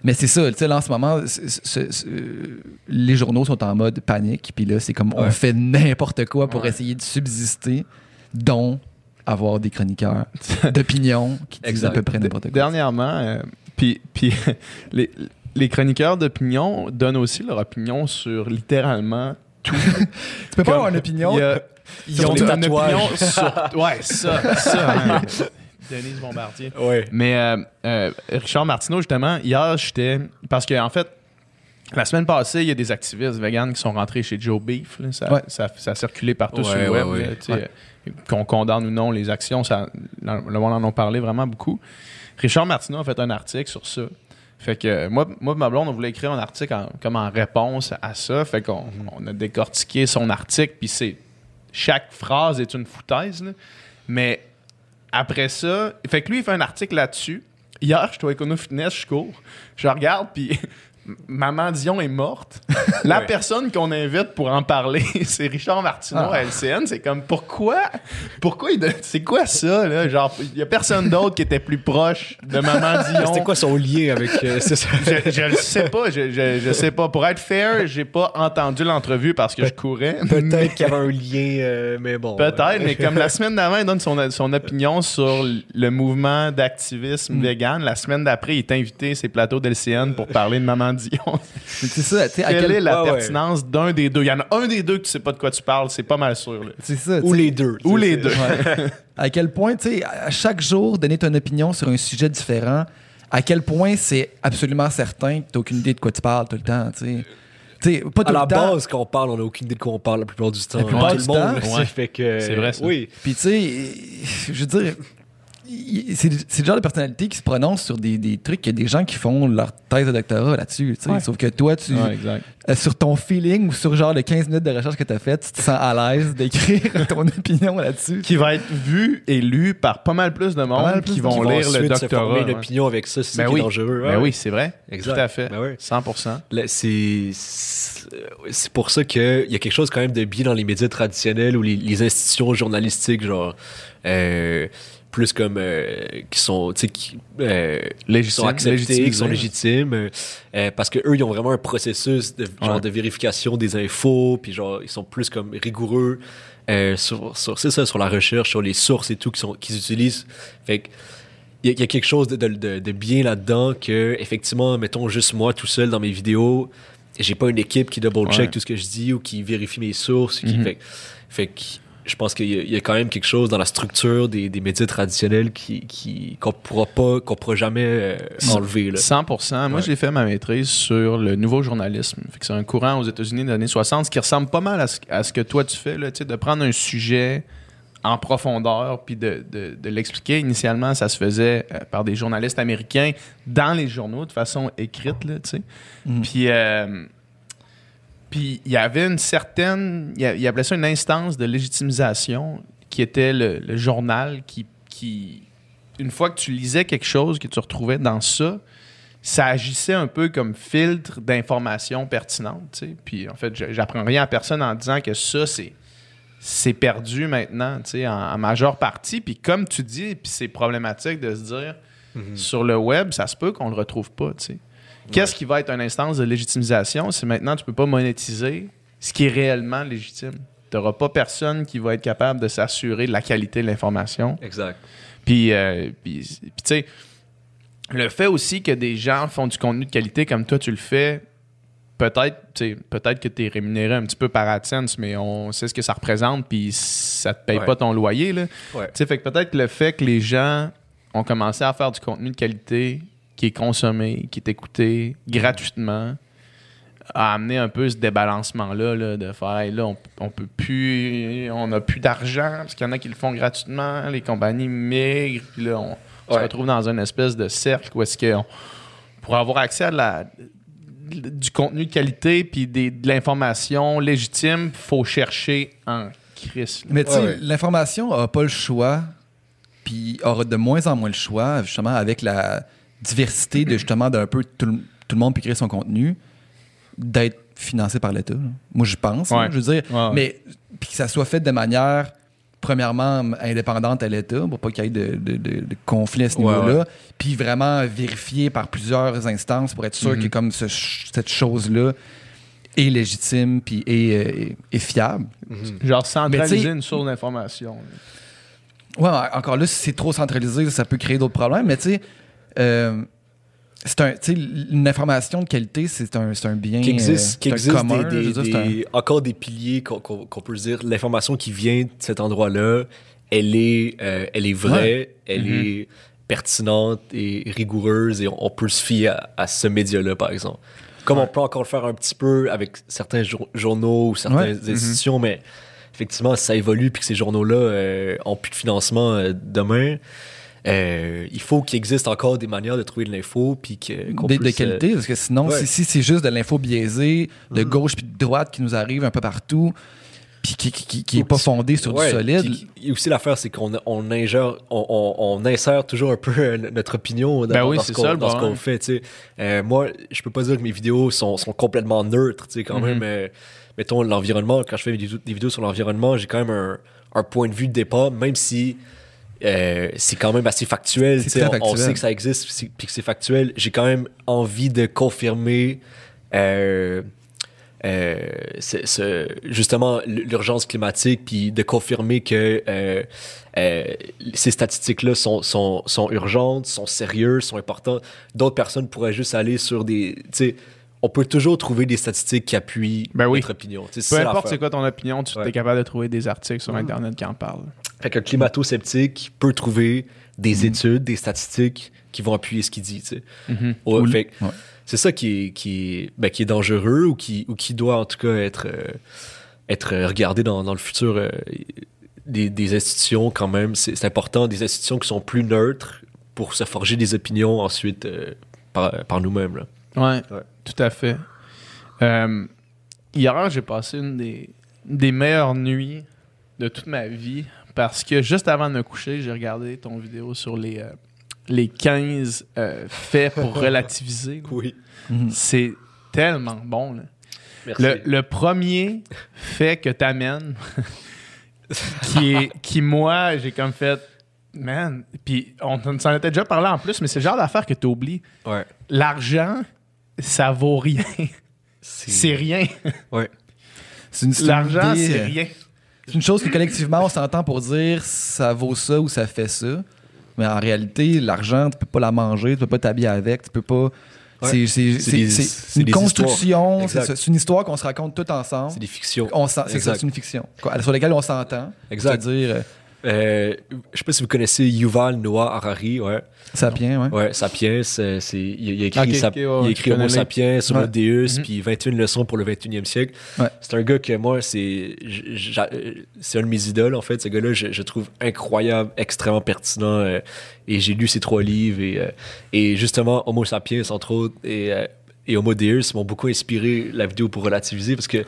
mais c'est ça, tu sais, là, en ce moment, c'est- les journaux sont en mode panique, puis là, c'est comme on Ouais. fait n'importe quoi pour Ouais. essayer de subsister, dont avoir des chroniqueurs d'opinion qui disent Exact. à peu près n'importe quoi. Dernièrement, euh, puis puis les, les chroniqueurs d'opinion donnent aussi leur opinion sur littéralement tout. Tu peux pas avoir une opinion. A- Ils ont une opinion sur. Ouais, ça, ça. Denise Bombardier. Ouais. Mais euh, euh, Richard Martineau, justement, hier, j'étais. Parce qu'en en fait, la semaine passée, il y a des activistes véganes qui sont rentrés chez Joe Beef. là. Ça, Ouais. ça, ça a circulé partout Ouais, sur le web. ouais. euh, Qu'on condamne ou non les actions, ça, le monde en a parlé vraiment beaucoup. Richard Martineau a fait un article sur ça. Fait que moi, moi ma blonde, on voulait écrire un article en- comme en réponse à ça. Fait qu'on on a décortiqué son article, puis c'est chaque phrase est une foutaise. là. Mais après ça, fait que lui, il fait un article là-dessus. Hier, je suis au Econo Fitness, je cours. Je regarde, puis Maman Dion est morte. La personne qu'on invite pour en parler, c'est Richard Martineau Ah. à LCN. C'est comme, pourquoi? Pourquoi C'est quoi ça, là? Genre, il y a personne d'autre qui était plus proche de Maman Dion. C'était quoi son lien avec. euh, ça? Je, je le sais pas, je, je, je sais pas. Pour être fair, j'ai pas entendu l'entrevue parce que je courais. Peut-être qu'il y avait un lien, euh, mais bon. Peut-être, mais comme la semaine d'avant, il donne son, son opinion sur le mouvement d'activisme Mm. vegan, la semaine d'après, il est invité à ses plateaux d'LCN pour parler de Maman Dion. Mais C'est ça, tu sais, à Quelle quel est la Ouais, ouais. pertinence d'un des deux? Il y en a un des deux que tu sais pas de quoi tu parles, c'est pas mal sûr. là. C'est ça. Ou les deux. Ou les deux. Ouais. à quel point, tu sais, à chaque jour, donner ton opinion sur un sujet différent, à quel point c'est absolument certain que tu aucune idée de quoi tu parles tout le temps, tu sais. Pas tout À la le temps. base, quand on parle, on n'a aucune idée de quoi on parle la plupart du temps. La plupart du le monde, temps, ouais. fait que, C'est vrai, ça. Oui. Puis, tu sais, je veux dire, c'est c'est le genre de personnalité qui se prononce sur des, des trucs. Il y a des gens qui font leur thèse de doctorat là-dessus. tu sais. Ouais. Sauf que toi, tu, exact. euh, sur ton feeling ou sur genre les 15 minutes de recherche que tu as fait, tu te sens à l'aise d'écrire ton opinion là-dessus? Qui va être vu et lu par pas mal plus de monde plus qui de vont Qui vont lire le se doctorat. former une opinion avec ça, c'est Ben qui oui. est dangereux. Ben oui, c'est vrai. Exact. Tout à fait. Ben oui. 100%. Là, c'est c'est c'est pour ça qu'il y a quelque chose quand même de bien dans les médias traditionnels ou les, les institutions journalistiques, genre euh, plus comme euh, qui sont, tu sais, qui, euh, qui Légitime- sont acceptés, qui sont légitimes, euh, parce que eux, ils ont vraiment un processus de genre Ouais. de vérification des infos, puis genre ils sont plus comme rigoureux sur, sur c'est ça, sur la recherche, sur les sources et tout qu'ils sont qu'ils utilisent. Fait que il y, a- il y a quelque chose de, de- de- de bien là-dedans que, effectivement, mettons juste moi tout seul dans mes vidéos, j'ai pas une équipe qui double-check Ouais. tout ce que je dis ou qui vérifie mes sources. Qui, Mhm. fait, fait que je pense qu'il y, a- il y a quand même quelque chose dans la structure des, des médias traditionnels qui, qu'on pourra pas, qu'on pourra jamais euh, enlever. Là. 100%. Moi, Ouais. j'ai fait ma maîtrise sur le nouveau journalisme. Fait que c'est un courant aux États-Unis des années 60 qui ressemble pas mal à ce, à ce que toi tu fais, là, tu sais, de prendre un sujet en profondeur puis de, de- de l'expliquer. Initialement, ça se faisait euh, par des journalistes américains dans les journaux de façon écrite, là, tu sais. Mm. Puis, euh, puis il y avait une certaine, il y appelait ça une instance de légitimisation qui était le, le journal qui, qui, une fois que tu lisais quelque chose que tu retrouvais dans ça, ça agissait un peu comme filtre d'informations pertinentes. Puis en fait, je- j'apprends rien à personne en disant que ça, c'est c'est perdu maintenant, tu sais, en, en majeure partie. Puis comme tu dis, puis c'est problématique de se dire, sur le web, ça se peut qu'on le retrouve pas, tu sais. Qu'est-ce qui va être une instance de légitimisation? Si maintenant tu peux pas monétiser ce qui est réellement légitime? Tu n'auras pas personne qui va être capable de s'assurer de la qualité de l'information. Exact. Puis, euh, puis, puis, tu sais, le fait aussi que des gens font du contenu de qualité comme toi, tu le fais, peut-être peut-être que tu es rémunéré un petit peu par AdSense, mais on sait ce que ça représente, puis ça te paye Ouais. pas ton loyer. Là. Ouais. Tu sais, fait que peut-être que le fait que les gens ont commencé à faire du contenu de qualité qui est consommé, qui est écouté gratuitement, a amené un peu ce débalancement-là là, de faire Hey, là, on, on peut plus, on n'a plus d'argent parce qu'il y en a qui le font gratuitement, les compagnies migrent, puis là, on se Ouais. retrouve dans une espèce de cercle où est-ce qu'on pour avoir accès à de la, du contenu de qualité puis des- de l'information légitime, faut chercher en crise. Mais tu sais, ouais. l'information n'a pas le choix, puis aura de moins en moins le choix, justement, avec la, diversité de justement d'un peu tout le, tout le monde peut créer son contenu, d'être financé par l'État. Moi, je pense. Ouais. je veux dire, Ouais, ouais. mais puis que ça soit fait de manière premièrement indépendante à l'État pour pas qu'il y ait de, de, de- de conflit à ce niveau-là, puis vraiment vérifié par plusieurs instances pour être sûr que comme ce- cette chose-là est légitime puis est, euh, est- est fiable. Genre Mais centraliser une source d'information. Ouais, encore là, si c'est trop centralisé, ça peut créer d'autres problèmes. Mais tu sais, euh, c'est un, une information de qualité, c'est un, un bien. Qui existe, euh, qui existe commun, des, des- dire, un- encore des piliers qu'on qu'on peut se dire. L'information qui vient de cet endroit-là, elle est, euh, elle est vraie, elle Mhm. est pertinente et rigoureuse et on, on peut se fier à, à ce média-là, par exemple. Comme on peut encore le faire un petit peu avec certains jour- journaux ou certaines Ouais. Mhm. institutions, mais effectivement, ça évolue puis que ces journaux-là euh, ont plus de financement demain, euh, il faut qu'il existe encore des manières de trouver de l'info puis que- qu'on de, de puisse, euh, qualité, parce que sinon, ouais. si, si c'est juste de l'info biaisée, de Mhm. gauche puis de droite qui nous arrive un peu partout, puis qui, qui, qui, qui est pas fondée sur Ouais, du solide. puis- Et aussi l'affaire, c'est qu'on on ingère, on, on- on insère toujours un peu euh, notre opinion dans, Ben oui, dans c'est ce qu'on ça, le dans ce qu'on fait. tu sais. Euh, moi, je peux pas dire que mes vidéos sont, sont complètement neutres. tu sais, Quand même, euh, mettons l'environnement. Quand je fais des, vidéos- des vidéos sur l'environnement, j'ai quand même un, un point de vue de départ, même si euh, c'est quand même assez factuel. On, sait que ça existe, puis que c'est factuel. J'ai quand même envie de confirmer. euh, euh, justement l'urgence climatique, puis de confirmer que ces statistiques-là sont, sont, sont urgentes, sont sérieuses, sont importantes. D'autres personnes pourraient juste aller sur des... on peut toujours trouver des statistiques qui appuient Ben oui. notre opinion. Peu importe c'est quoi ton opinion, tu Ouais. es capable de trouver des articles sur Internet qui en parlent. Fait qu'un climato-sceptique peut trouver des études, des statistiques qui vont appuyer ce qu'il dit. Mhm. Ouais, fait ouais. C'est ça qui est, qui, est, ben, qui est dangereux ou qui, ou qui doit en tout cas être, euh, être regardé dans, dans le futur. euh, des, des institutions, quand même, c'est c'est important, des institutions qui sont plus neutres pour se forger des opinions ensuite euh, par, par nous-mêmes. Ouais, Ouais. tout à fait. Euh, hier, j'ai passé une des, des meilleures nuits de toute ma vie parce que juste avant de me coucher, j'ai regardé ton vidéo sur les, euh, les 15 euh, faits pour relativiser. Oui. Mhm. C'est tellement bon. là. Merci. Le, le premier fait que t'amènes, qui est, qui moi, j'ai comme fait, man, puis on s'en était déjà parlé en plus, mais c'est le genre d'affaire que t'oublies. Ouais. L'argent, ça vaut rien. C'est rien. Ouais. C'est une- c'est une L'argent, c'est euh, rien. C'est une chose que collectivement, on s'entend pour dire ça vaut ça ou ça fait ça. Mais en réalité, l'argent, tu peux pas la manger, tu peux pas t'habiller avec, tu peux pas. C'est une construction, c'est une histoire qu'on se raconte tout ensemble. C'est des fictions. C'est ça, Exact. c'est une fiction quoi, sur laquelle on s'entend. Exact. C'est-à-dire, euh, je sais pas si vous connaissez Yuval Noah Harari. Ouais. Sapiens, ouais. Ouais, Sapiens, c'est, c'est- il, il a écrit, ouais, il a écrit Homo les- Sapiens, sur Ouais. le Deus, Mhm. puis 21 leçons pour le 21e siècle. Ouais. C'est un gars que moi, c'est, c'est un de mes idoles, en fait. Ce gars-là, je, je trouve incroyable, extrêmement pertinent. euh, et j'ai lu ses trois livres. Et, euh, et justement, Homo Sapiens, entre autres, et, euh, et Homo Deus m'ont beaucoup inspiré la vidéo pour relativiser parce que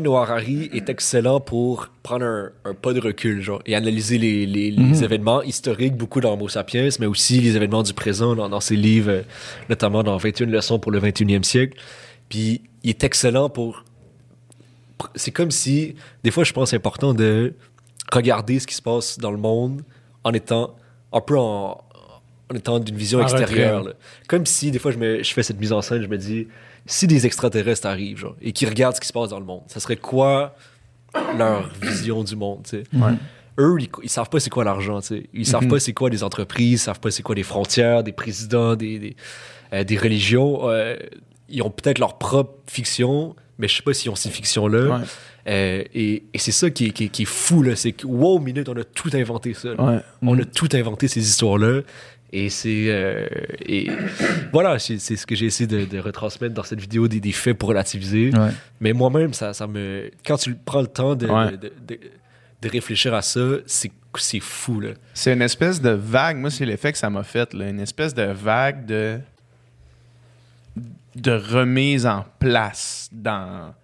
Noah Harari est excellent pour prendre un, un pas de recul genre, et analyser les, les- les Mhm. événements historiques, beaucoup dans Homo Sapiens, mais aussi les événements du présent dans, dans ses livres, euh, notamment dans 21 leçons pour le 21e siècle. Puis il est excellent pour... C'est comme si, des fois, je pense c'est important de regarder ce qui se passe dans le monde en étant un peu en, en étant d'une vision En extérieure. Comme si, des fois, je, me, je fais cette mise en scène, je me dis, si des extraterrestres arrivent genre, et qui regardent ce qui se passe dans le monde, ça serait quoi leur vision du monde, tu sais? Ouais. Eux, ils, ils savent pas c'est quoi l'argent, tu sais. Ils savent Mhm. pas c'est quoi des entreprises, ils savent pas c'est quoi des frontières, des présidents, des, des, euh, des religions. Euh, ils ont peut-être leur propre fiction, mais je sais pas s'ils ont ces fictions-là. Ouais. Euh, et et c'est ça qui est, qui, est- qui est fou, là. C'est que, wow, minute, on a tout inventé ça. Ouais. On a tout inventé ces histoires-là. Et c'est. euh, et voilà, c'est c'est ce que j'ai essayé de, de retransmettre dans cette vidéo des, des faits pour relativiser. Ouais. Mais moi-même, ça, ça me. Quand tu prends le temps de, Ouais. de, de- de- de réfléchir à ça, c'est c'est fou, là. C'est une espèce de vague. Moi, c'est l'effet que ça m'a fait. là. Une espèce de vague de de remise en place dans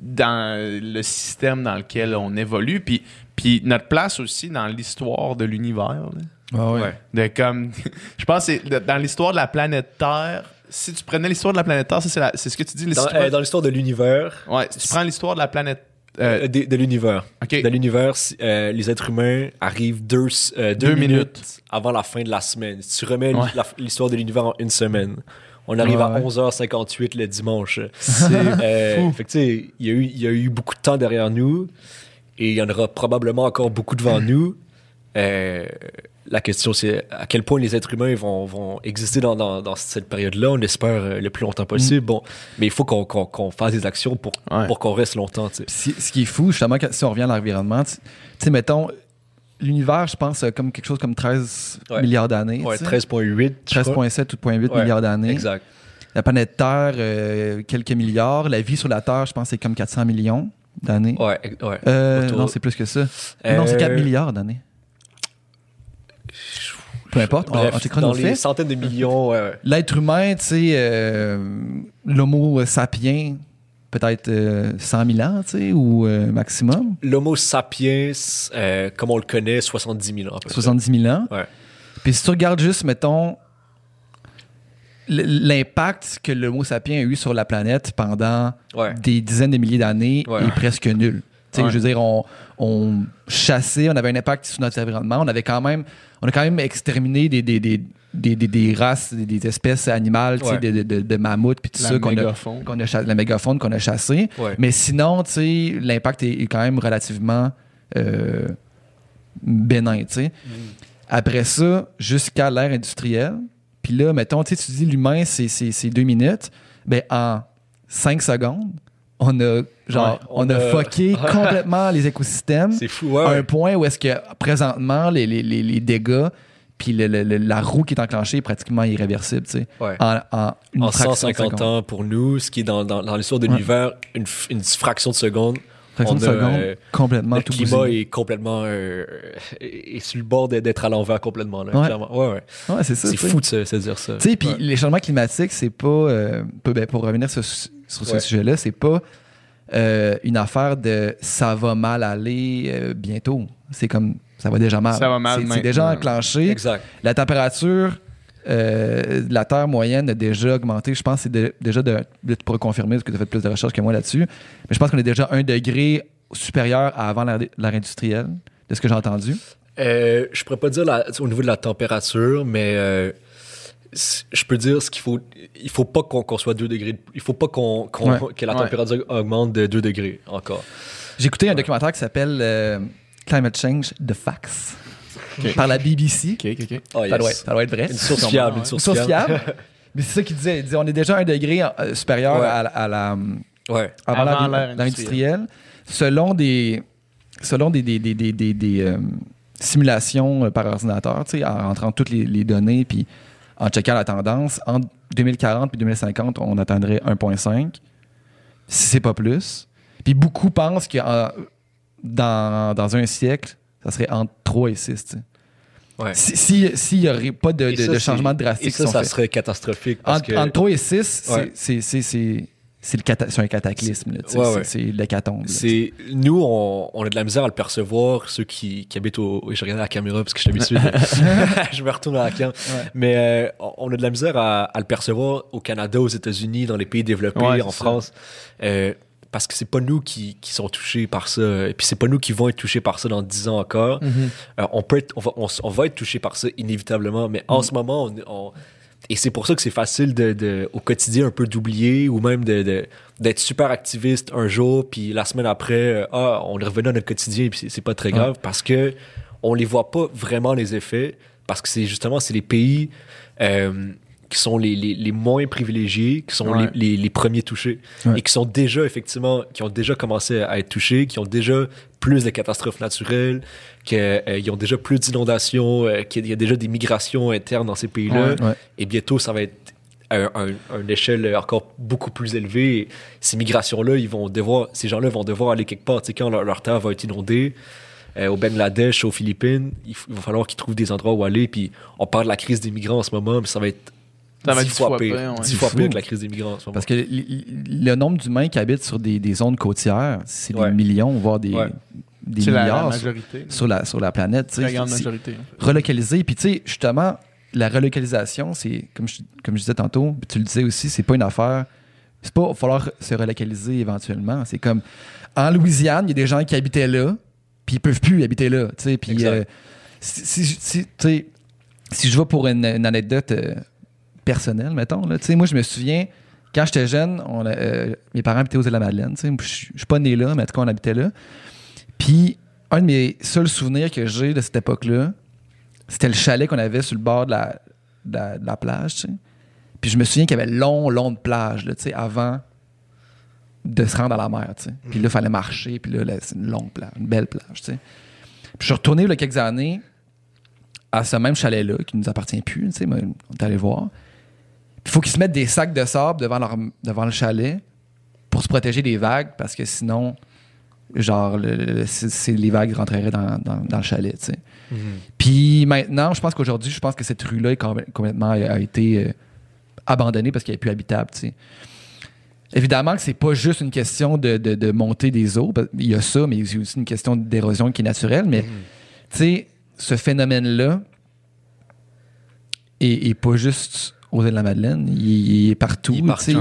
dans le système dans lequel on évolue. Puis, puis notre place aussi dans l'histoire de l'univers. là. Ah ouais. Ouais. De comme, je pense que c'est de- dans l'histoire de la planète Terre. Si tu prenais l'histoire de la planète Terre, ça, c'est, la- c'est ce que tu dis. Dans, l'histoire- euh, dans l'histoire de l'univers, ouais, si tu prends l'histoire de la planète. euh, euh, de, de l'univers, ok. de l'univers, si, euh, les êtres humains arrivent deux, euh, deux Deux minutes, minutes. avant la fin de la semaine. Si tu remets Ouais. la- l'histoire de l'univers en une semaine, on arrive Ouais, à ouais. 11h58 le dimanche. C'est Euh, fou. fait que, tu sais, il y, a eu- il y a eu beaucoup de temps derrière nous et il y en aura probablement encore beaucoup devant nous. Euh, la question, c'est à quel point les êtres humains vont, vont exister dans, dans, dans cette période-là. On espère euh, le plus longtemps possible. Bon, mais il faut qu'on fasse des actions pour, Ouais. pour qu'on reste longtemps. Puis ce qui est fou, justement, si on revient à l'environnement, tu sais, mettons, l'univers, je pense, comme quelque chose comme 13 Ouais. milliards d'années. Ouais, tu sais. 13,8. je crois. 13,7 ou 0,8 Ouais, milliards d'années. Exact. La planète Terre, euh, quelques milliards. La vie sur la Terre, je pense, c'est comme 400 millions d'années. Ouais, ouais. Euh, non, c'est plus que ça. Non, c'est Euh, 4 milliards d'années. Peu importe, on, Bref, on checkera dans nos les faits. centaines de millions, ouais, ouais. L'être humain, tu sais, euh, l'homo sapiens, peut-être euh, 100 000 ans, tu sais, ou euh, maximum, L'Homo sapiens, euh, comme on le connaît, 70 000 ans. à peu près. 70 000 ans. Ouais. Puis si tu regardes juste, mettons, l'impact que l'homo sapiens a eu sur la planète pendant des dizaines de milliers d'années est presque nul. Ouais. Je veux dire, on, on chassait, on avait un impact sur notre environnement, on avait quand même, on a quand même exterminé des, des, des, des, des- des races, des, espèces animales, Ouais. de, de, mammouths, puis tout La ça, qu'on a, qu'on a cha- la mégafaune qu'on a chassé. Ouais. Mais sinon, l'impact est, est quand même relativement euh, bénin. Mm. Après ça, jusqu'à l'ère industrielle, puis là, mettons, tu dis l'humain, c'est deux minutes, ben en cinq secondes, on a, genre, Ouais, on, on a, fucké complètement les écosystèmes C'est fou, ouais. à un point où est-ce que présentement, les, les, les, les dégâts, puis le- le- la roue qui est enclenchée est pratiquement irréversible, tu sais. Ouais. En, en une en fraction de 150 seconde. ans pour nous, ce qui est dans, dans, dans l'histoire de l'univers, une fraction de seconde. Fraction de seconde, euh, complètement le tout climat bousillé. est complètement euh, est sur le bord d'être à l'envers complètement. Là, Ouais. clairement. Ouais, ouais. Ouais, c'est ça. C'est fou de se, se dire ça. Tu sais, puis les changements climatiques, c'est pas. euh, peu- ben, pour revenir sur, sur ce Ouais. sujet-là, c'est pas euh, une affaire de ça va mal aller euh, bientôt. C'est comme ça va déjà mal. Ça va mal C'est- déjà enclenché. Exact. La température euh, la Terre moyenne a déjà augmenté. Je pense que c'est de- déjà de. là, Tu pourrais confirmer parce que tu as fait plus de recherches que moi là-dessus. Mais je pense qu'on est déjà un degré supérieur à avant l'ère industrielle, de ce que j'ai entendu. Euh, je pourrais pas dire la- au niveau de la température, mais euh, je peux dire ce qu'il faut. Il faut pas qu'on qu'on soit 2 degrés. de- Il faut pas qu'on qu'on- Ouais. que la Ouais. température augmente de 2 degrés encore. J'ai écouté un documentaire qui s'appelle euh, Climate Change The Facts par la BBC. Ok, ok, ok. Oh, Ça, doit être, ça doit être vrai. Une source fiable, une source source fiable. Mais c'est ça qu'il disait. Il disait on est déjà un degré euh, supérieur Ouais. à, la- à la, Ouais. avant, Avant l'ère industrielle. Selon des, selon des, des, des, des, des- des, euh, simulations euh, par ordinateur, tu sais, en rentrant toutes les, les données puis en checkant la tendance, entre 2040 et 2050, on atteindrait 1,5, si c'est pas plus. Puis beaucoup pensent que en- dans, dans un siècle, ça serait entre 3 et 6. tu sais. Ouais. Si- si- S'il n'y aurait pas de, Et de, ça, de c'est- changement Et drastique ça, serait catastrophique. Parce Entre, que, entre 3 et 6, Ouais. c'est- c'est c'est- c'est le cata- c'est un cataclysme. Ouais, c'est- ouais. C'est l'hécatombe. nous, on, on a de la misère à le percevoir. Ceux qui, qui habitent au, oui, je regarde la caméra parce que je suis habitué. de- je me retourne à la cam. Ouais. Mais euh, on a de la misère à, à le percevoir au Canada, aux États-Unis, dans les pays développés, Ouais, en. France, Euh, parce que c'est pas nous qui, qui sont touchés par ça. Et puis c'est pas nous qui vont être touchés par ça dans 10 ans encore. Euh, on peut être, on va, on, va être touché par ça inévitablement. Mais en ce moment, on, on- et c'est pour ça que c'est facile de, de- au quotidien un peu d'oublier ou même de- d'être super activiste un jour puis la semaine après euh, ah on est revenu à notre quotidien puis c'est, pas très grave parce que on les voit pas vraiment les effets parce que c'est justement c'est les pays euh, qui sont les, les, les moins privilégiés, qui sont Ouais. les, les, premiers touchés Ouais. et qui sont déjà effectivement, qui ont déjà commencé à être touchés, qui ont déjà plus de catastrophes naturelles, qu'ils ont déjà plus d'inondations, euh, qu'il y a déjà des migrations internes dans ces pays-là. Ouais. Et bientôt, ça va être à un, un- une échelle encore beaucoup plus élevée. Et ces migrations-là, ils vont devoir, ces gens-là vont devoir aller quelque part. Tu sais, quand leur, leur terre va être inondée, euh, au Bangladesh, aux Philippines, il, il va falloir qu'ils trouvent des endroits où aller. Puis on parle de la crise des migrants en ce moment, mais ça va être Ça va dix être fois, dix fois pire. ouais. Fois fou. pire que la crise des migrants en ce moment. Parce que le, le nombre d'humains qui habitent sur des, des zones côtières, c'est Ouais. des millions, voire des Ouais. des C'est la, la milliards sur, majorité. sur la, sur la planète. La grande majorité. relocaliser. Puis, tu sais, justement, la relocalisation, c'est, comme je, comme je disais tantôt, puis tu le disais aussi, c'est pas une affaire. C'est pas, falloir se relocaliser éventuellement. C'est comme, en Louisiane, il y a des gens qui habitaient là, puis ils peuvent plus habiter là. Tu sais, puis, euh, si, si, si- tu sais, si je vais pour une, une anecdote euh, personnelle, mettons, là, moi, je me souviens, quand j'étais jeune, on a- euh, mes parents habitaient aux îles-de-la-Madeleine. Je suis- pas né là, mais en tout cas, on habitait là. Puis, un de mes seuls souvenirs que j'ai de cette époque-là, c'était le chalet qu'on avait sur le bord de la, de la, de la plage. Puis je me souviens qu'il y avait long, long de plage, là, avant de se rendre à la mer, sais. Puis là, il fallait marcher, puis là, là, c'est une longue plage, une belle plage. Puis je suis retourné il y a quelques années à ce même chalet-là, qui nous appartient plus, on est allé voir. Il faut qu'ils se mettent des sacs de sable devant, leur, devant le chalet pour se protéger des vagues, parce que sinon, genre, le- le- c'est- c'est- les vagues rentreraient dans, dans- dans le chalet, tu sais. Puis maintenant, je pense qu'aujourd'hui, je pense que cette rue-là complètement a, a été euh, abandonnée parce qu'elle n'est plus habitable. tu sais. Évidemment que c'est pas juste une question de, de, de montée des eaux. Il y a ça, mais c'est aussi une question d'érosion qui est naturelle. Mais tu sais, ce phénomène-là est, est pas juste aux îles de la Madeleine. Il, il est partout. Il est partout.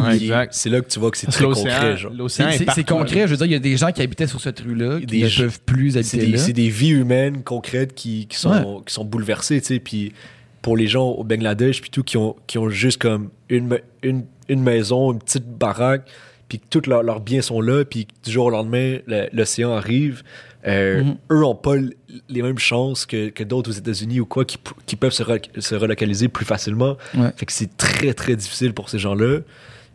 C'est là que tu vois que c'est très concret. genre. l'océan est C'est concret. Je veux dire, il y a des gens qui habitaient sur cette rue-là qui Des ne peuvent plus habiter des, là. c'est des vies humaines concrètes qui, qui sont, qui sont bouleversées, tu sais. Puis pour les gens au Bangladesh, puis tout, qui ont, qui ont juste comme une, une, une maison, une petite baraque, puis que tous leurs leurs biens sont là, puis que du jour au lendemain, le- l'océan arrive. Euh, Mhm. Eux n'ont pas les mêmes chances que, que d'autres aux États-Unis ou quoi, qui, qui peuvent se, re- se relocaliser plus facilement. Ouais. Fait que c'est très, très difficile pour ces gens-là.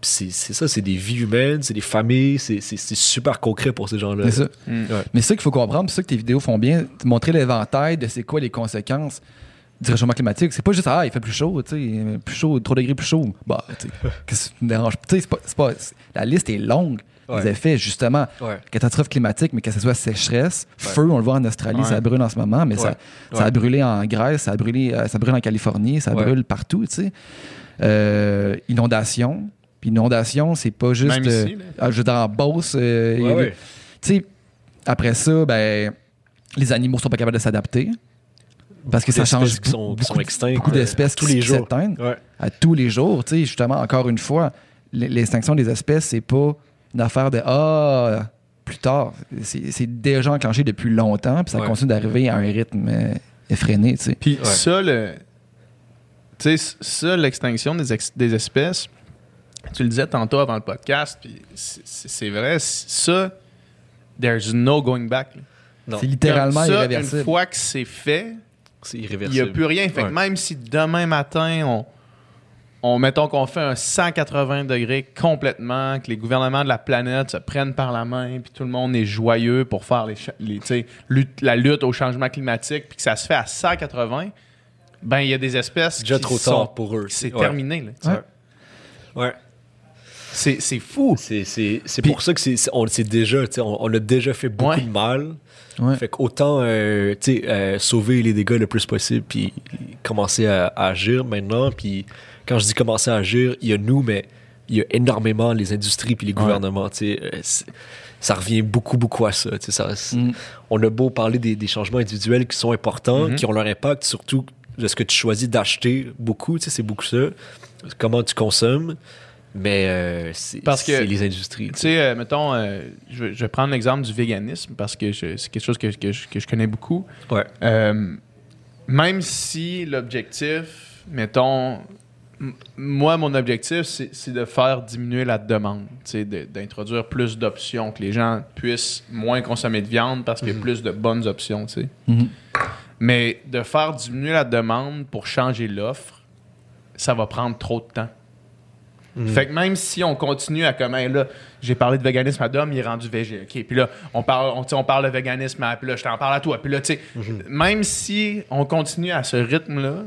C'est c'est ça, c'est des vies humaines, c'est des familles, c'est c'est- c'est super concret pour ces gens-là. C'est ça. Mm. Ouais. Mais c'est ça qu'il faut comprendre, c'est ça que tes vidéos font bien, montrer l'éventail de c'est quoi les conséquences du réchauffement climatique. C'est pas juste ah, il fait plus chaud, tu sais, plus chaud, 3 degrés plus chaud. Bah, tu sais, qu'est-ce qui me dérange? Tu sais, c'est pas, c'est pas- c'est- la liste est longue. Ouais. Les effets, justement, Ouais. catastrophe climatique, mais que ce soit sécheresse, feu, on le voit en Australie, ça brûle en ce moment, mais ça, ça a brûlé en Grèce, ça a brûlé, euh, ça brûle en Californie, ça brûle partout, tu sais. Euh, inondation. Puis inondation, c'est pas juste. Même ici, euh, ah, je veux dire, en Beauce, euh, tu sais, après ça, ben, les animaux sont pas capables de s'adapter. Parce que ça change qui sont, beaucoup, extinctes. beaucoup d'espèces tous qui les jours. Ouais. à tous les jours. Tu sais, justement, encore une fois, l'extinction des espèces, c'est pas une affaire de Ah, plus tard. C'est déjà enclenché depuis longtemps, puis ça Ouais. continue d'arriver à un rythme euh, effréné. Tu sais. Puis Ouais. ça, le. Tu sais, ça, l'extinction des, ex- des espèces, tu le disais tantôt avant le podcast, puis c'est- vrai, ça, there's no going back. C'est littéralement Comme ça, irréversible. Une fois que c'est fait, c'est il n'y a plus rien. Fait que Ouais. même si demain matin, on, on mettons qu'on fait un 180 degrés complètement, que les gouvernements de la planète se prennent par la main, puis tout le monde est joyeux pour faire les, les, lutte- la lutte au changement climatique, puis que ça se fait à 180, ben il y a des espèces C'est déjà qui trop sont- tard pour eux. C'est Ouais. terminé. là. Ouais. Ouais. C'est c'est fou. C'est, c'est, c'est Puis- pour ça que c'est, c'est- on, c'est déjà, on, on a déjà fait beaucoup Ouais. de mal. Ouais. Fait qu'autant euh, euh, sauver les dégâts le plus possible, puis commencer à, à agir maintenant. Puis quand je dis commencer à agir, il y a nous, mais il y a énormément les industries puis les gouvernements. euh, ça revient beaucoup, beaucoup à ça. Mm. On a beau parler des, des changements individuels qui sont importants, Mhm. qui ont leur impact, surtout de ce que tu choisis d'acheter beaucoup. C'est beaucoup ça. Comment tu consommes. Mais euh, c'est, les industries. Tu sais, euh, mettons, euh, je, vais, je vais prendre l'exemple du véganisme parce que c'est quelque chose que, que je, que je connais beaucoup. Ouais. Même si l'objectif, mettons, moi, mon objectif, c'est de faire diminuer la demande, de- d'introduire plus d'options, que les gens puissent moins consommer de viande parce qu'il y a plus de bonnes options. Mhm. Mais de faire diminuer la demande pour changer l'offre, ça va prendre trop de temps. Fait que même si on continue à comme, là, j'ai parlé de véganisme à Dom, il est rendu végé. OK. Puis là, on parle, on, parle de véganisme, à, puis là, je t'en parle à toi. Puis là, tu sais, même si on continue à ce rythme-là,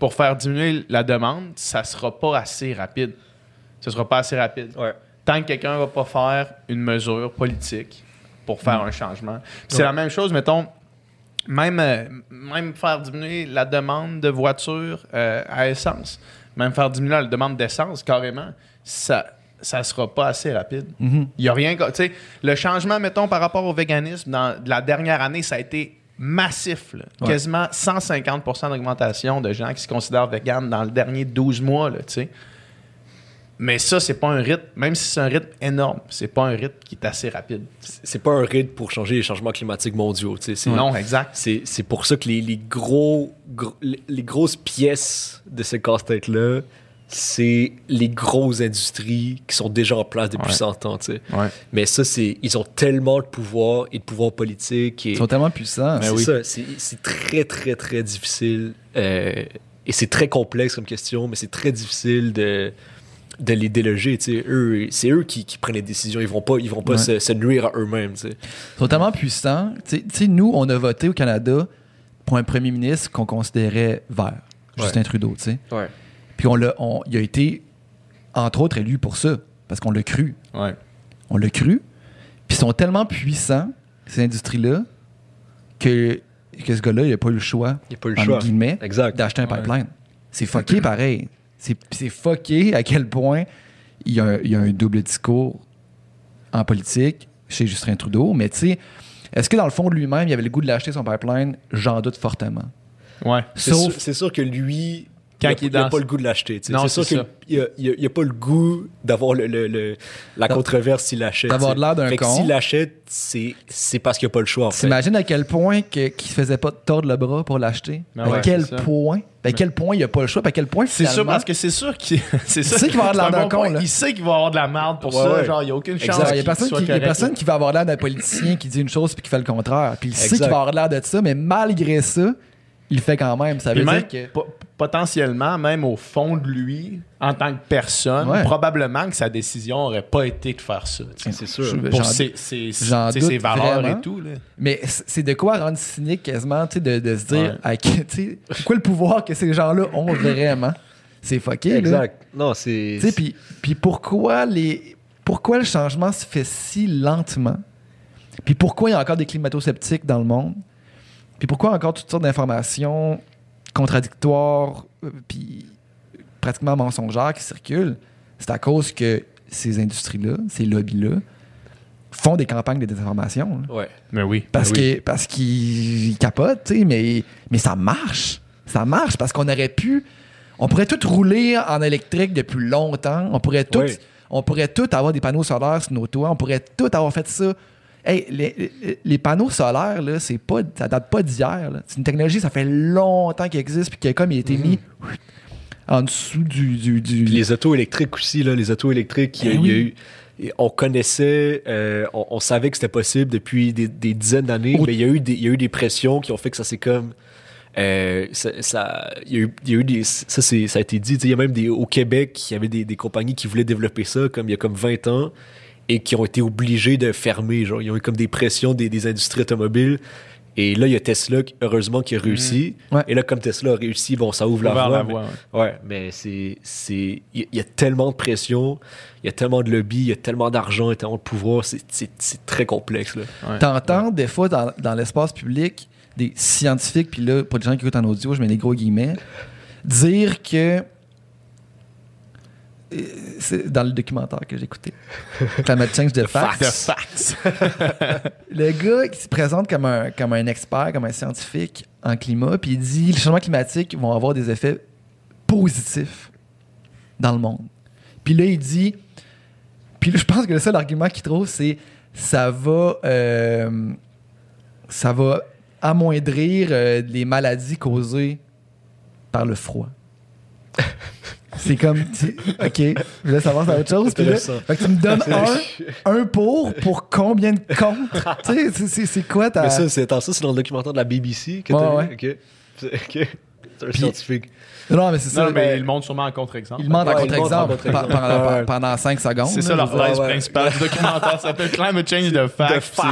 pour faire diminuer la demande, ça sera pas assez rapide. Ce sera pas assez rapide. Ouais. Tant que quelqu'un va pas faire une mesure politique pour faire un changement. C'est la même chose, mettons, même, euh, même faire diminuer la demande de voitures euh, à essence, même faire diminuer la demande d'essence carrément, ça, ça sera pas assez rapide. Mhm. Il y a rien. le changement, mettons, par rapport au véganisme, dans la dernière année, ça a été massif. là. Ouais. Quasiment 150% d'augmentation de gens qui se considèrent véganes dans le dernier 12 mois. Là. Mais ça, c'est pas un rythme, même si c'est un rythme énorme, c'est pas un rythme qui est assez rapide. C'est pas un rythme pour changer les changements climatiques mondiaux. Non, exact. C'est c'est pour ça que les, les gros, gros- les, les grosses pièces de ce casse-tête-là, c'est les grosses industries qui sont déjà en place depuis Ouais. 100 ans. tu sais. Ouais. Mais ça, c'est ils ont tellement de pouvoir et de pouvoir politique. Et, Ils sont tellement puissants. C'est oui. ça, c'est c'est très, très, très difficile. euh, et c'est très complexe comme question, mais c'est très difficile de, de les déloger. tu sais. Eux, c'est eux qui, qui prennent les décisions. Ils vont pas, ils vont pas Ouais. se, se nuire à eux-mêmes. tu sais. Ils sont tellement puissants. Nous, on a voté au Canada pour un premier ministre qu'on considérait vert, Justin Trudeau, tu sais. Puis on l'a, on- il a été, entre autres, élu pour ça, parce qu'on l'a cru. Ouais. On l'a cru. Puis ils sont tellement puissants, ces industries-là, que, que ce gars-là, il n'a pas eu le choix, Il n'y a pas eu le entre choix. guillemets, Exact. d'acheter un Ouais. pipeline. C'est fucké pareil. C'est, c'est fucké à quel point il y, a, un- il y a un double discours en politique chez Justin Trudeau. Mais tu sais, est-ce que dans le fond de lui-même, il avait le goût de l'acheter son pipeline? J'en doute fortement. Ouais. C'est Sauf- sûr, c'est sûr que lui, Quand il a- il est il a dans- pas le goût de l'acheter. Non, c'est sûr qu'il n'a a, pas le goût d'avoir le, le- le- la controverse s'il l'achète. d'avoir l'air d'un con. S'il l'achète, c'est c'est parce qu'il n'a pas le choix. T'imagines à quel point que, qu'il se faisait pas tordre le bras pour l'acheter? Ben à quel point? À quel point il a pas le choix? À quel point C'est sûr, parce que c'est sûr qu'il c'est sait qu'il va avoir de l'air un d'un con. Il sait qu'il va avoir de la merde pour Ouais, ça. ouais. Genre, il n'y a aucune chance. Il y a personne, qui, il y a correct, personne là. qui va avoir l'air d'un politicien qui dit une chose puis qui fait le contraire. Puis il sait qu'il va avoir l'air de ça, mais malgré ça, il fait quand même. Ça veut dire que. Po- potentiellement, même au fond de lui, en tant que personne, Ouais. probablement que sa décision aurait pas été de faire ça. C'est sûr. Je- Pour ses, valeurs vraiment. et tout. Là. Mais c'est de quoi rendre cynique quasiment, tu sais, de, de se dire, Ouais. quoi le pouvoir que ces gens-là ont vraiment? C'est fucké, là. Exact. Non, c'est. Tu sais, puis, puis pourquoi, les, pourquoi le changement se fait si lentement? Puis pourquoi il y a encore des climato-sceptiques dans le monde? Puis pourquoi encore toutes sortes d'informations contradictoires, euh, puis pratiquement mensongères qui circulent? C'est à cause que ces industries-là, ces lobbies-là, font des campagnes de désinformation. là. Ouais. Mais oui. Parce Ben oui. que parce qu'ils capotent, tu sais, mais, mais ça marche. Ça marche parce qu'on aurait pu. On pourrait tout rouler en électrique depuis longtemps. On pourrait tout, Oui. on pourrait tout avoir des panneaux solaires sur nos toits. On pourrait tout avoir fait ça. Hey, les, les- les panneaux solaires, là, c'est pas, ça date pas d'hier. C'est une technologie, ça fait longtemps qu'elle existe, puis a comme il a été mis en dessous du. du, les autos électriques aussi, là, les autos électriques, il y a, il y a oui. eu. On connaissait, euh, on, on savait que c'était possible depuis des, des dizaines d'années, mais il y, a eu des, il y a eu des pressions qui ont fait que ça s'est comme. euh, ça, ça- il, y a eu, il y a eu des. Ça, ça a été dit. Il y a même des, au Québec, il y avait des, des compagnies qui voulaient développer ça comme il y a comme 20 ans et qui ont été obligées de fermer. Genre, ils ont eu comme des pressions des, des industries automobiles. Et là, il y a Tesla, heureusement, qui a réussi. Ouais. Et là, comme Tesla a réussi, bon, ça ouvre la voie. la mais- voie, ouais. Ouais, mais c'est. c'est Il y, a tellement de pression, il y a tellement de lobby, il y a tellement d'argent, il y a tellement de pouvoir, c'est- très complexe. Là. Ouais. T'entends des fois dans, dans l'espace public des scientifiques, puis là, pour les gens qui écoutent en audio, je mets des gros guillemets, dire que. C'est dans le documentaire que j'ai écouté. Climate Change de Facts. The facts. Le gars qui se présente comme un, comme un expert, comme un scientifique en climat, puis il dit les changements climatiques vont avoir des effets positifs dans le monde. Puis là, il dit. Puis là, je pense que le seul argument qu'il trouve, c'est ça va. euh, ça va amoindrir euh, les maladies causées par le froid. C'est comme. tu- OK, je laisse savoir c'est autre chose. Puis là, fait que tu me donnes un, un pour pour combien de contre? tu sais, c'est- c'est- c'est quoi ta. Mais ça, c'est attends, ça, c'est dans le documentaire de la BBC que Ouais, t'as ouais. vu? Ok. C'est ok. C'est un scientifique. Non, mais c'est ça. Non, mais ben, il montre sûrement en contre-exemple. il demande en Ouais, il montre en contre-exemple contre-exemple. pe- pendant, Ouais. pendant 5 secondes. C'est ça phrase ouais. principale du documentaire. Ça s'appelle Climate Change de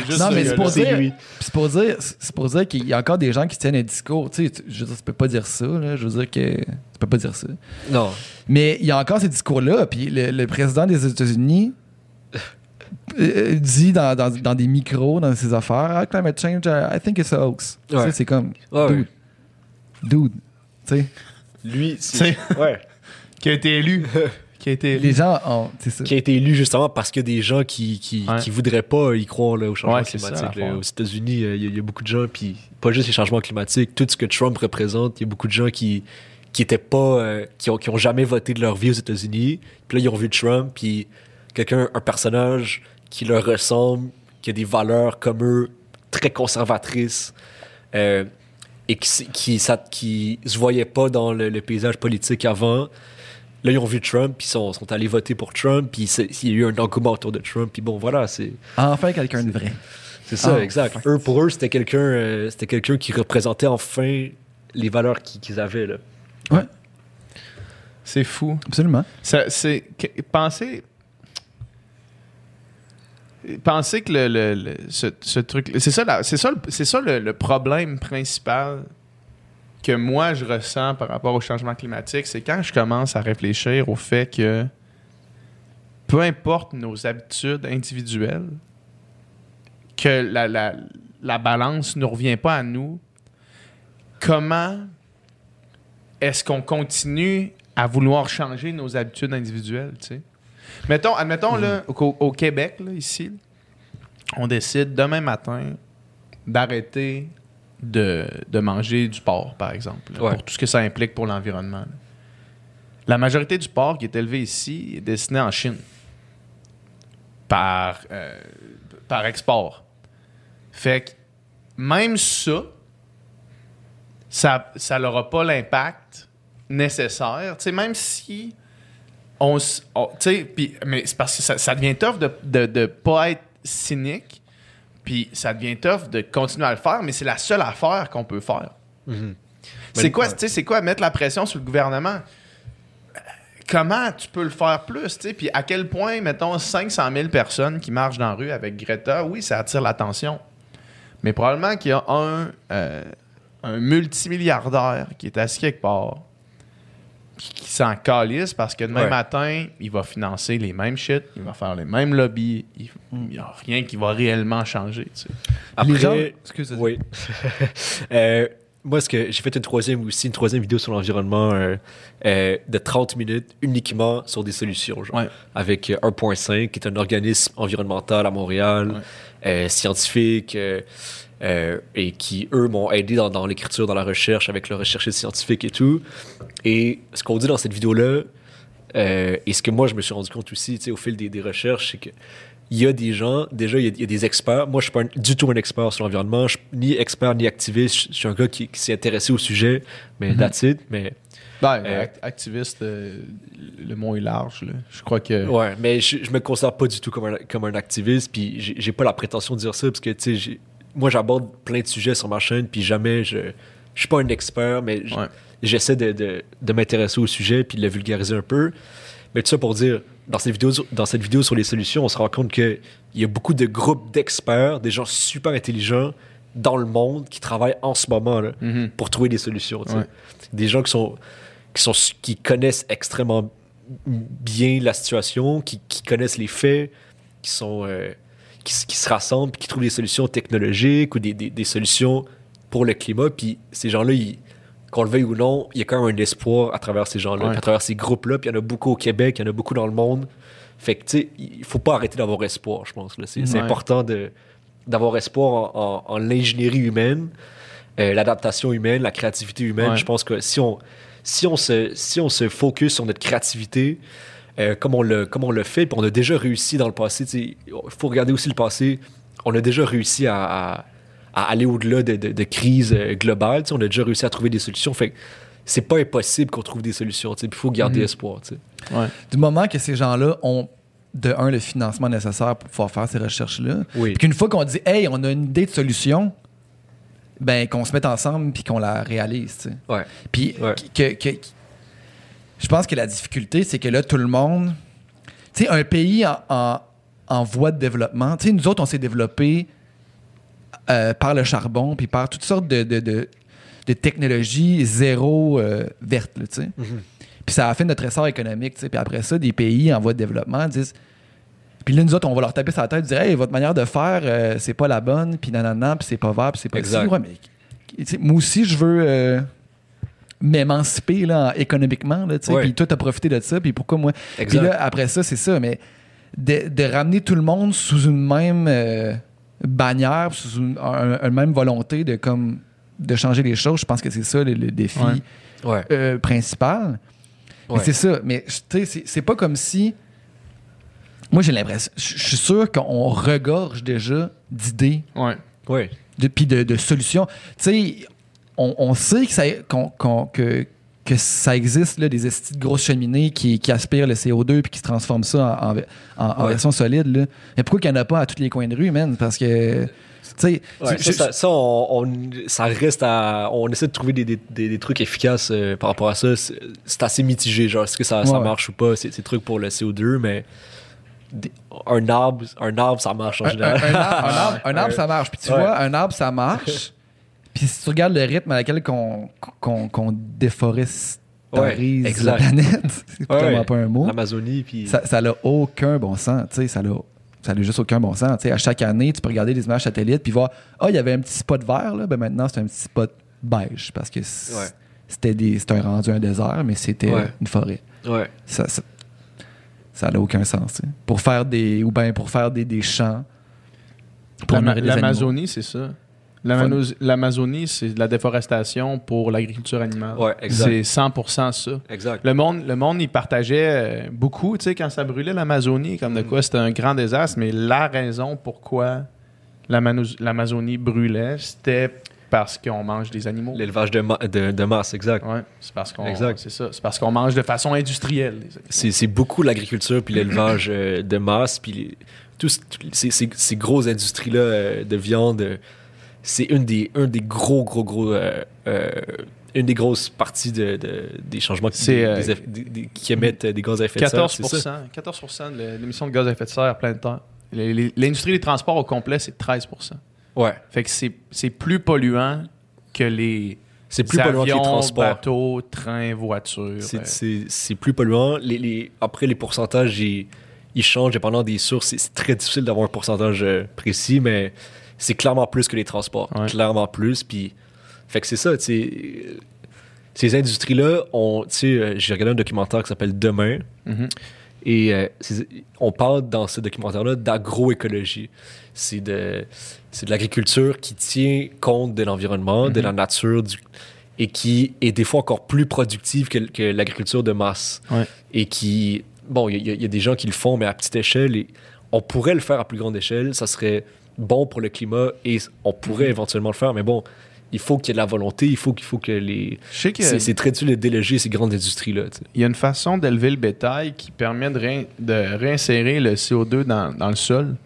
juste Non, mais c'est pour dire, c'est pour dire, c'est pour dire qu'il y a encore des gens qui tiennent un discours. Tu sais, tu- je veux dire, tu peux pas dire ça. Là, je veux dire que tu peux pas dire ça. Non. Mais il y a encore ces discours-là. Puis le, le président des États-Unis euh, dit dans, dans, dans des micros, dans ses affaires, ah, climate change, I I think it's a hoax. Tu sais. C'est comme, Ouais, dude, dude. Tu sais, Lui, C'est-. Ouais. Qui a été élu. Qui a été Les gens ont. C'est ça. qui a été élu justement parce qu'il y a des gens qui, qui, Ouais. qui voudraient pas y croire là, au changement Ouais, c'est ça, climatique. là. Aux États-Unis, euh, il y, a- il y a beaucoup de gens, puis pas juste les changements climatiques, tout ce que Trump représente, il y a beaucoup de gens qui qui étaient pas, euh, qui, ont, qui ont jamais voté de leur vie aux États-Unis. Puis là, ils ont vu Trump, puis quelqu'un, un personnage qui leur ressemble, qui a des valeurs comme eux, très conservatrices, euh, et qui, qui, ça, qui se voyaient pas dans le, le paysage politique avant. Là, ils ont vu Trump, puis ils sont, sont allés voter pour Trump, puis c'est- il y a eu un engouement autour de Trump, puis bon, voilà, c'est Enfin, quelqu'un de vrai. c'est ça, Ah, exact. enfin. Eux, pour eux, c'était quelqu'un euh, c'était quelqu'un qui représentait enfin les valeurs qu'ils avaient. Là. Ouais, C'est fou. absolument. Ça, c'est que- pensez pensez que le, le- ce, ce truc c'est ça c'est ça le- c'est ça le, le problème principal que moi je ressens par rapport au changement climatique c'est quand je commence à réfléchir au fait que peu importe nos habitudes individuelles que la, la, la balance ne revient pas à nous comment est-ce qu'on continue à vouloir changer nos habitudes individuelles, tu sais? Mettons, admettons, là, au, au Québec, là, ici, on décide demain matin d'arrêter de, de manger du porc, par exemple, là, Ouais. pour tout ce que ça implique pour l'environnement. La majorité du porc qui est élevé ici est destiné en Chine par, euh, par export. Fait que même ça, ça ça n'aura pas l'impact nécessaire. Tu sais, même si on, mais c'est parce que ça, ça devient tough de, de, de pas être cynique, puis ça devient tough de continuer à le faire, mais c'est la seule affaire qu'on peut faire. C'est Mais- quoi, c'est quoi mettre la pression sur le gouvernement? Comment tu peux le faire plus, tu? Puis à quel point, mettons, 500 000 personnes qui marchent dans la rue avec Greta, oui, ça attire l'attention. Mais probablement qu'il y a un, euh, un multimilliardaire qui est assis quelque part, qui, s'en calisse parce que demain Ouais. matin, il va financer les mêmes shit, il va faire les mêmes lobbies, il n'y a rien qui va réellement changer, tu sais. Après, Les gens- excuse- oui. Euh, moi, ce que j'ai fait une troisième aussi, une troisième vidéo sur l'environnement euh, euh, de 30 minutes uniquement sur des solutions, genre, Ouais. avec euh, 1.5, qui est un organisme environnemental à Montréal, Ouais. euh, scientifique, euh, et qui, eux, m'ont aidé dans, dans l'écriture, dans la recherche, avec le recherchiste scientifique et tout. Et ce qu'on dit dans cette vidéo-là, euh, et ce que moi, je me suis rendu compte aussi, tu sais, au fil des, des recherches, c'est que il y a des gens, déjà, il y a, il y a des experts. Moi, je suis pas un- du tout un expert sur l'environnement. Je suis ni expert ni activiste. Je, suis un gars qui, qui s'est intéressé au sujet, mais that's it. Mais, Ben, Euh, act- activiste, euh, le mot est large. là. Je crois que. ouais, mais je, je me considère pas du tout comme un, comme un activiste. Puis j'ai j'ai pas la prétention de dire ça, parce que, tu sais, j'ai- moi, j'aborde plein de sujets sur ma chaîne, puis jamais je. Je suis pas un expert, mais j'essaie de, de, de m'intéresser au sujet puis de le vulgariser un peu. Mais tout ça pour dire, dans cette vidéo, dans cette vidéo sur les solutions, on se rend compte qu'il y a beaucoup de groupes d'experts, des gens super intelligents dans le monde qui travaillent en ce moment là, Mhm. pour trouver des solutions. Ouais. Des gens qui sont, qui sont qui connaissent extrêmement bien la situation, qui, qui connaissent les faits, qui sont euh, qui, se rassemblent, puis qui trouvent des solutions technologiques ou des, des- des solutions pour le climat. Puis ces gens-là, qu'on le veuille ou non, il y a quand même un espoir à travers ces gens-là, Ouais. à travers ces groupes-là. Puis il y en a beaucoup au Québec, il y en a beaucoup dans le monde. Fait que, tu sais, il faut pas arrêter d'avoir espoir, je pense. C'est Ouais. important d'avoir espoir en, en- en l'ingénierie humaine, euh, l'adaptation humaine, la créativité humaine. Ouais. Je pense que si on, si on, se, si on se focus sur notre créativité, euh, comme, on le, comme on le fait, puis on a déjà réussi dans le passé, il faut regarder aussi le passé, on a déjà réussi à, à- à aller au-delà de, de, de crises euh, globales, on a déjà réussi à trouver des solutions. Fait c'est pas impossible qu'on trouve des solutions, il faut garder Mhm. espoir. Ouais. Du moment que ces gens-là ont, de un, le financement nécessaire pour pouvoir faire ces recherches-là, Oui. puis qu'une fois qu'on dit, hey, on a une idée de solution, ben, qu'on se mette ensemble puis qu'on la réalise. Ouais. Puis Ouais. que, que- que- je pense que la difficulté, c'est que là, tout le monde. Tu sais, un pays en, en- en voie de développement, tu sais, nous autres, on s'est développés euh, par le charbon puis par toutes sortes de, de, de- de technologies zéro euh, vertes, tu sais. Puis ça a fait notre essor économique, tu sais. Puis après ça, des pays en voie de développement disent. Puis là, nous autres, on va leur taper sur la tête et dire Hey, votre manière de faire, euh, c'est pas la bonne, puis nanana, puis c'est pas vert, puis c'est pas Exact. Ouais, mais tu sais, moi aussi, je veux. M'émanciper là, économiquement. Là. Puis toi, t'as profité de ça. Puis pourquoi moi? Puis là, après ça, c'est ça. Mais de, de ramener tout le monde sous une même euh, bannière, sous une, un- une même volonté de, comme, de changer les choses, je pense que c'est ça le, le défi Ouais. Ouais. euh, principal. Ouais. c'est ça. Mais c'est- pas comme si. Moi, j'ai l'impression. Je suis sûr qu'on regorge déjà d'idées Ouais. Ouais. puis de, de solutions. Tu sais, on, on sait que ça, que, que ça existe, là, des estis de grosses cheminées qui, qui aspirent le CO2 puis qui se transforment ça en, en- en- en Ouais. version solide. Là. Mais pourquoi qu'il n'y en a pas à tous les coins de rue, man? Parce que, Ouais, ça, je- ça, ça, on, on- ça reste à. On essaie de trouver des, des, des- des trucs efficaces euh, par rapport à ça. C'est assez mitigé. Genre, est-ce que ça, ça Ouais, marche ou pas? C'est c'est des trucs pour le CO2, mais un, arbre, un arbre, ça marche en un, un- général. un arbre, un arbre- un arbre, ça marche. Puis tu Ouais. vois, un arbre, ça marche. Puis si tu regardes le rythme à laquelle qu'on qu'on qu'on déforestarise Ouais, la planète, c'est Ouais, pas un mot. L'Amazonie, puis. Ça ça n'a aucun bon sens. Tu sais, ça n'a ça n'a juste aucun bon sens. Tu sais, à chaque année, tu peux regarder les images satellites puis voir Ah, il y avait un petit spot vert, là. Ben maintenant, c'est un petit spot beige parce que c'était des- c'était un rendu un désert, mais c'était Ouais. une forêt. Ouais. Ça ça ça n'a aucun sens. tu sais. Pour faire des. Ou bien pour faire des, des champs. Pour. L'Amazonie, c'est ça. L'Amazonie, c'est de la déforestation pour l'agriculture animale. Ouais. C'est 100% ça. Exact. Le monde, le monde, il partageait euh, beaucoup, tu sais, quand ça brûlait l'Amazonie, comme de quoi c'était un grand désastre, mais la raison pourquoi l'Amazonie brûlait, c'était parce qu'on mange des animaux. L'élevage de, ma- de, de masse, exact. C'est parce qu'on c'est ça, c'est parce qu'on mange de façon industrielle. C'est beaucoup l'agriculture puis l'élevage euh, de masse puis tous ces, ces- ces grosses industries là de viande euh, c'est une des un des gros gros gros euh, euh, une des grosses parties de, de- des changements qui, C'est, des- euh, des des- qui émettent des gaz à effet de serre 14 c'est ça? 14 de l'émission de gaz à effet de serre à plein de temps. L'industrie des transports au complet, c'est 13% ouais Fait que c'est plus polluant que les c'est plus polluant que les transports bateaux, trains, voitures. C'est- plus polluant. Les, les- après, les pourcentages, ils, ils changent dépendant des sources. C'est- très difficile d'avoir un pourcentage précis, mais c'est clairement plus que les transports. Ouais. Clairement plus. Puis, fait que c'est ça, tu sais. euh, Ces industries-là, ont, tu sais, euh, j'ai regardé un documentaire qui s'appelle Demain. mhm. Et euh, on parle dans ce documentaire-là d'agroécologie. C'est de, de l'agriculture qui tient compte de l'environnement, de la nature, du- et qui est des fois encore plus productive que, que l'agriculture de masse. Ouais. Et qui, bon, il y, a- il y a des gens qui le font, mais à petite échelle, et on pourrait le faire à plus grande échelle, ça serait bon pour le climat et on pourrait éventuellement le faire, mais bon, il faut qu'il y ait de la volonté, il faut qu'il faut que les... Je sais que- C'est c'est très difficile de déloger ces grandes industries-là. Il y a une façon d'élever le bétail qui permet de, réin- de réinsérer le CO2 dans, dans le sol.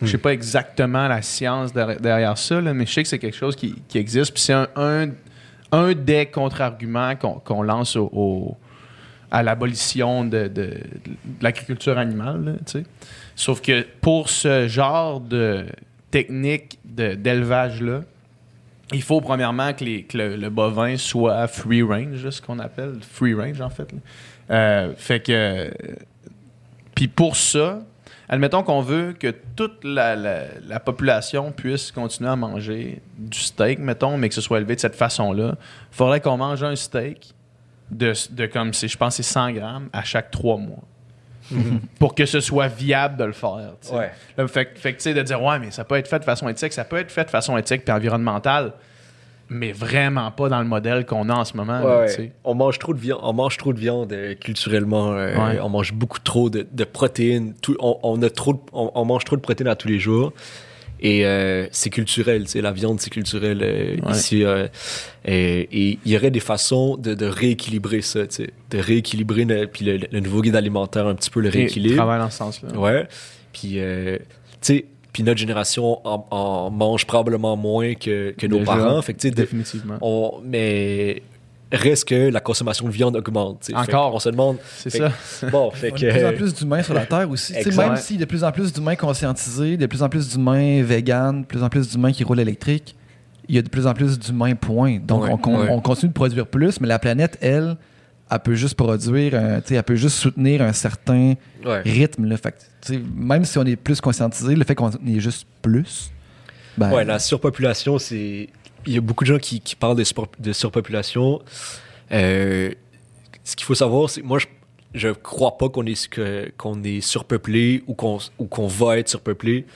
Je sais pas exactement la science derrière, ça, là, mais je sais que c'est quelque chose qui, qui existe. Puis c'est un, un, un des contre-arguments qu'on qu'on lance au, au- à l'abolition de, de- de l'agriculture animale. là. Sauf que pour ce genre de technique d'élevage-là, il faut premièrement que, les- que le, bovin soit free range, ce qu'on appelle free range en fait. Euh, fait que. Puis pour ça, admettons qu'on veut que toute la, la- la population puisse continuer à manger du steak, mettons, mais que ce soit élevé de cette façon-là, il faudrait qu'on mange un steak de, de comme, je pense, c'est 100 grammes à chaque trois mois. Pour que ce soit viable de le faire. Ouais. Là, fait, que- fait que, tu sais, de dire, ouais, mais ça peut être fait de façon éthique, ça peut être fait de façon éthique puis environnementale, mais vraiment pas dans le modèle qu'on a en ce moment. Ouais, on mange trop de viande, on mange trop de viande euh, culturellement. euh, Ouais. On mange beaucoup trop de, de protéines. Tout- on, on a trop, de- on, on mange trop de protéines à tous les jours. Et euh, c'est culturel, tu sais, la viande c'est culturel euh, Ouais. ici. euh, et il y aurait des façons de, de rééquilibrer ça, tu sais, de rééquilibrer le, puis le, le nouveau guide alimentaire un petit peu le rééquilibre. travaille dans ce sens-là. Ouais. Puis, tu sais, puis notre génération en, en mange probablement moins que, que nos Déjà, parents. Fait que, tu sais, de- Définitivement. on, mais reste que la consommation de viande augmente. Encore. On se demande. C'est ça. Bon, fait Il que. y a de plus en plus d'humains sur la Terre aussi. Même s'il y a de plus en plus d'humains conscientisés, de plus en plus d'humains véganes, de plus en plus d'humains qui roulent électrique, il y a de plus en plus d'humains, point. Donc, Ouais, on, con- ouais. on continue de produire plus, mais la planète, elle, elle peut juste produire, un- tu sais, elle peut juste soutenir un certain Ouais. rythme. Là. Fait que, même si on est plus conscientisé, le fait qu'on est juste plus, ben, Ouais, la surpopulation, c'est. Il y a beaucoup de gens qui, parlent de, surpo- de surpopulation. Euh, ce qu'il faut savoir, c'est que moi, je, je crois pas qu'on est, qu'on est surpeuplé ou qu'on, ou qu'on va être surpeuplé.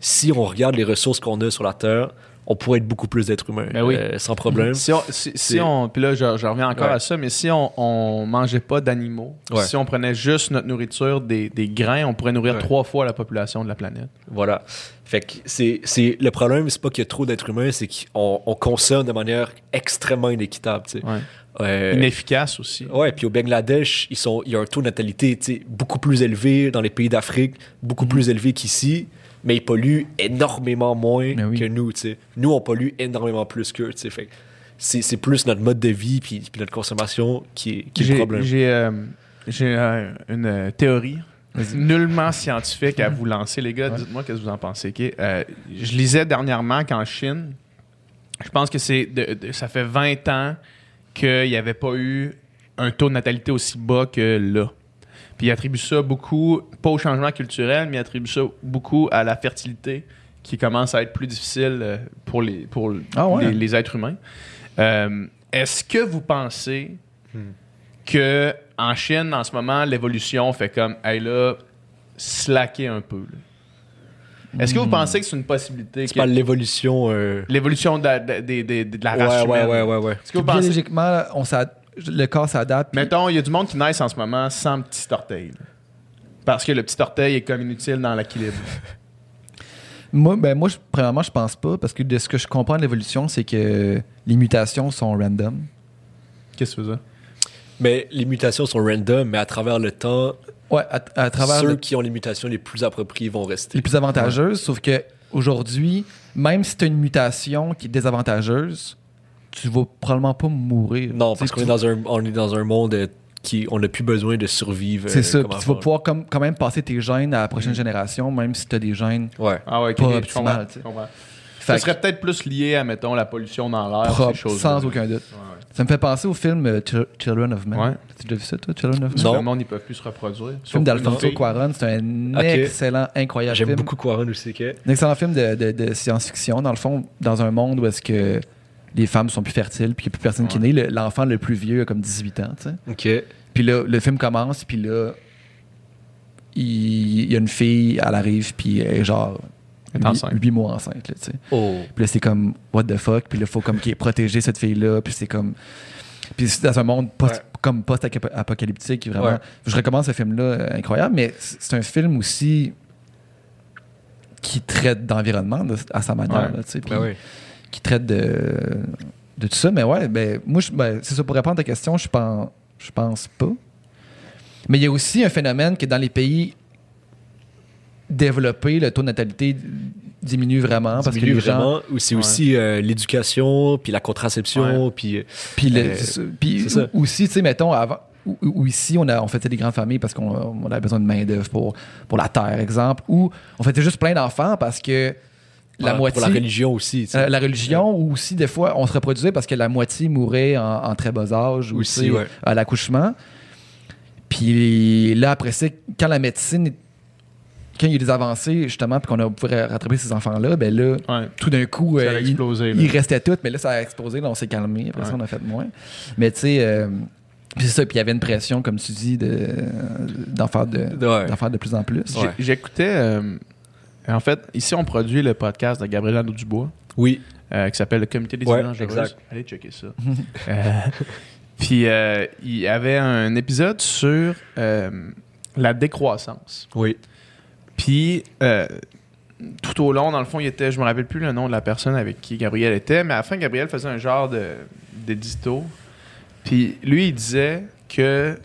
Si on regarde les ressources qu'on a sur la Terre, on pourrait être beaucoup plus d'êtres humains, Ben oui. euh, sans problème. Si on, si, si C'est- on puis là, je, je reviens encore Ouais. à ça, mais si on, on mangeait pas d'animaux, Ouais. si on prenait juste notre nourriture des, des grains, on pourrait nourrir Ouais. trois fois la population de la planète. Voilà. Fait que c'est, c'est, le problème, c'est pas qu'il y a trop d'êtres humains, c'est qu'on on consomme de manière extrêmement inéquitable, tu sais. Ouais. Euh, Inefficace aussi. Ouais, puis au Bangladesh, ils sont, il y a un taux de natalité beaucoup plus élevé dans les pays d'Afrique, beaucoup plus élevé qu'ici, mais ils polluent énormément moins oui. que nous. Nous, on pollue énormément plus qu'eux. Fait que C'est plus notre mode de vie puis, puis notre consommation qui est, qui est le problème. j'ai, euh, euh, une euh, théorie nullement scientifique à vous lancer, les gars. Dites-moi qu'est-ce que vous en pensez. Euh, je lisais dernièrement qu'en Chine, je pense que c'est ça fait 20 ans qu'il n'y avait pas eu un taux de natalité aussi bas que là. Puis il attribue ça beaucoup, pas au changement culturel, mais il attribue ça beaucoup à la fertilité qui commence à être plus difficile euh, pour les, pour Ah ouais? les, les êtres humains. Euh, Est-ce que vous pensez que en Chine, en ce moment, l'évolution fait comme, hey là, slacker un peu? là? Est-ce que vous pensez que c'est une possibilité? Tu parles de l'évolution. euh, L'évolution de, la- de- de- de- de la race ouais, humaine? ouais, ouais, ouais. Est-ce que vous pensez... Biologiquement, on s'ad- le corps s'adapte. Mettons, il y a du monde qui naissent en ce moment sans petit orteil. là. Parce que le petit orteil est comme inutile dans l'équilibre. Moi, ben, moi je, premièrement, je pense pas, parce que de ce que je comprends de l'évolution, c'est que les mutations sont random. Qu'est-ce que tu veux dire? Mais les mutations sont random, mais à travers le temps, Ouais, à, à travers ceux le- qui ont les mutations les plus appropriées vont rester. les plus avantageuses, sauf que aujourd'hui, même si tu as une mutation qui est désavantageuse, tu vas probablement pas mourir. Non, parce qu'on est tu- dans un, on est dans un monde euh, qui, on n'a plus besoin de survivre. C'est euh, ça, puis tu vas pouvoir comme, quand même passer tes gènes à la prochaine génération, même si tu as des gènes Ouais. Ah ouais, Pas Ça que- serait peut-être plus lié à, mettons, la pollution dans l'air, ces propres, choses sans aucun doute. Ça me fait penser au film euh, Chil- Children of Men. Ouais. Tu as déjà vu ça, toi, Children of Men? Non. Le monde, ils peuvent plus se reproduire. Le film d'Alfonso. Cuarón, c'est un excellent, incroyable J'aime film. beaucoup Quaron aussi. ok? Un excellent film de, de- de science-fiction, dans le fond, dans un monde où est-ce que les femmes sont plus fertiles, puis qu'il n'y a plus personne qui est né. Le- L'enfant le plus vieux a comme 18 ans, tu sais. Ok. Puis là, le film commence, puis là, il il y a une fille, elle arrive, puis elle est genre Elle est enceinte. 8 mois enceinte, là, tu sais. Oh. Puis là, c'est comme, what the fuck? Puis là, il faut comme qu'il ait protégé cette fille-là. Puis c'est comme. Puis c'est dans un monde post- Ouais. comme post-apocalyptique, vraiment. Ouais. Je recommande ce film-là, euh, incroyable, mais c'est un film aussi qui traite d'environnement de- à sa manière, Ouais. là, tu sais, puis Ben oui. Qui traite de, de tout ça. Mais ouais, ben, moi, ben, c'est ça, pour répondre à ta question, je pense, je pense pas. Mais il y a aussi un phénomène que dans les pays développés, le taux de natalité diminue vraiment parce que Diminue les gens vraiment. Ou c'est Ouais. aussi euh, l'éducation, puis la contraception, puis... euh, Puis, le- Euh. Puis aussi, tu sais, mettons, avant, ou, ou ici, on, a, on faisait des grandes familles parce qu'on on avait besoin de main-d'œuvre pour, pour la terre, exemple, ou on faisait juste plein d'enfants parce que la pour- moitié. Pour la religion aussi. euh, la religion, ou aussi, des fois, on se reproduisait parce que la moitié mourait en, en très bas âge ou Aussi, ouais. à l'accouchement. Puis là, après ça, quand la médecine, quand il y a eu des avancées, justement, puis qu'on a pu rattraper ces enfants-là, ben là, Ouais. tout d'un coup, euh, explosé. il restait tout, mais là, ça a explosé. Là, on s'est calmé. Après ça, on a fait moins. Mais tu sais, euh, puis c'est ça. Puis il y avait une pression, comme tu dis, de, d'en, faire de, faire de plus en plus. J'écoutais. En fait, ici, on produit le podcast de Gabriel Anneau Dubois Oui. euh, qui s'appelle Le Comité des Ouais, dangereuses. exact. Allez checker ça. Euh, Puis, euh, il y avait un épisode sur la décroissance. Oui. Puis, tout au long, dans le fond, il était, je me rappelle plus le nom de la personne avec qui Gabriel était, mais à la fin, Gabriel faisait un genre d'édito. Puis, lui, il disait que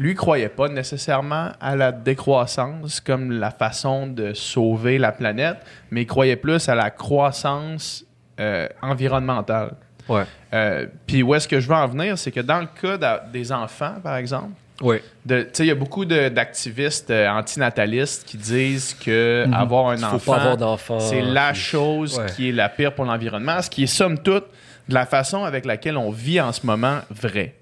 lui, croyait pas nécessairement à la décroissance comme la façon de sauver la planète, mais il croyait plus à la croissance euh, environnementale. Ouais. Euh, Puis, où est-ce que je veux en venir, c'est que dans le cas des enfants, par exemple, Oui. de- tu sais, il y a beaucoup de- d'activistes euh, antinatalistes qui disent que Mhm. avoir un enfant, pas avoir d'enfants. c'est la chose Ouais. qui est la pire pour l'environnement, ce qui est somme toute de la façon avec laquelle on vit en ce moment vrai.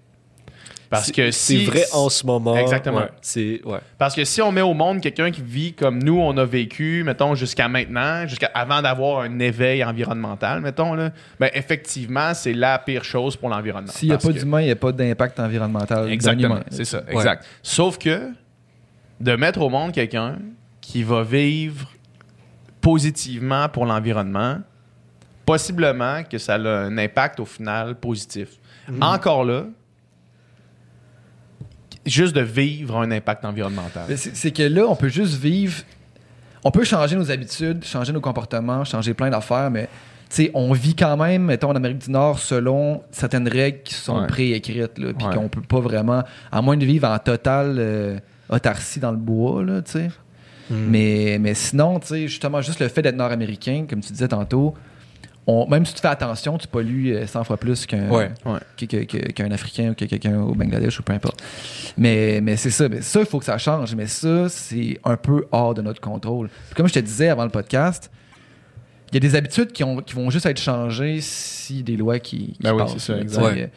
Parce C'est- que c'est si- vrai en ce moment. Exactement. ouais, c'est ouais. Parce que si on met au monde quelqu'un qui vit comme nous, on a vécu, mettons, jusqu'à maintenant, jusqu'à avant d'avoir un éveil environnemental, mettons, là, ben effectivement, c'est la pire chose pour l'environnement. S'il n'y a pas que- d'humain, il n'y a pas d'impact environnemental. Exactement, c'est ça, exact. Sauf que de mettre au monde quelqu'un qui va vivre positivement pour l'environnement, possiblement que ça a un impact au final positif. Encore là, juste de vivre un impact environnemental. C'est que là, on peut juste vivre. On peut changer nos habitudes, changer nos comportements, changer plein d'affaires, mais tu sais, on vit quand même, mettons, en Amérique du Nord, selon certaines règles qui sont Ouais. préécrites, là, puis Ouais. qu'on peut pas vraiment, à moins de vivre en totale euh, autarcie dans le bois, là, tu sais. Mais, mais sinon, tu sais, justement, juste le fait d'être nord-américain, comme tu disais tantôt, on, même si tu fais attention, tu pollues euh, 100 fois plus qu'un Ouais. Ouais. Africain ou que quelqu'un au Bangladesh ou peu importe. Mais, mais c'est ça. Mais ça, il faut que ça change. Mais ça, c'est un peu hors de notre contrôle. Puis comme je te disais avant le podcast, il y a des habitudes qui, ont, qui vont juste être changées si des lois qui, qui Ben oui, passent, c'est ça, exact. Ouais.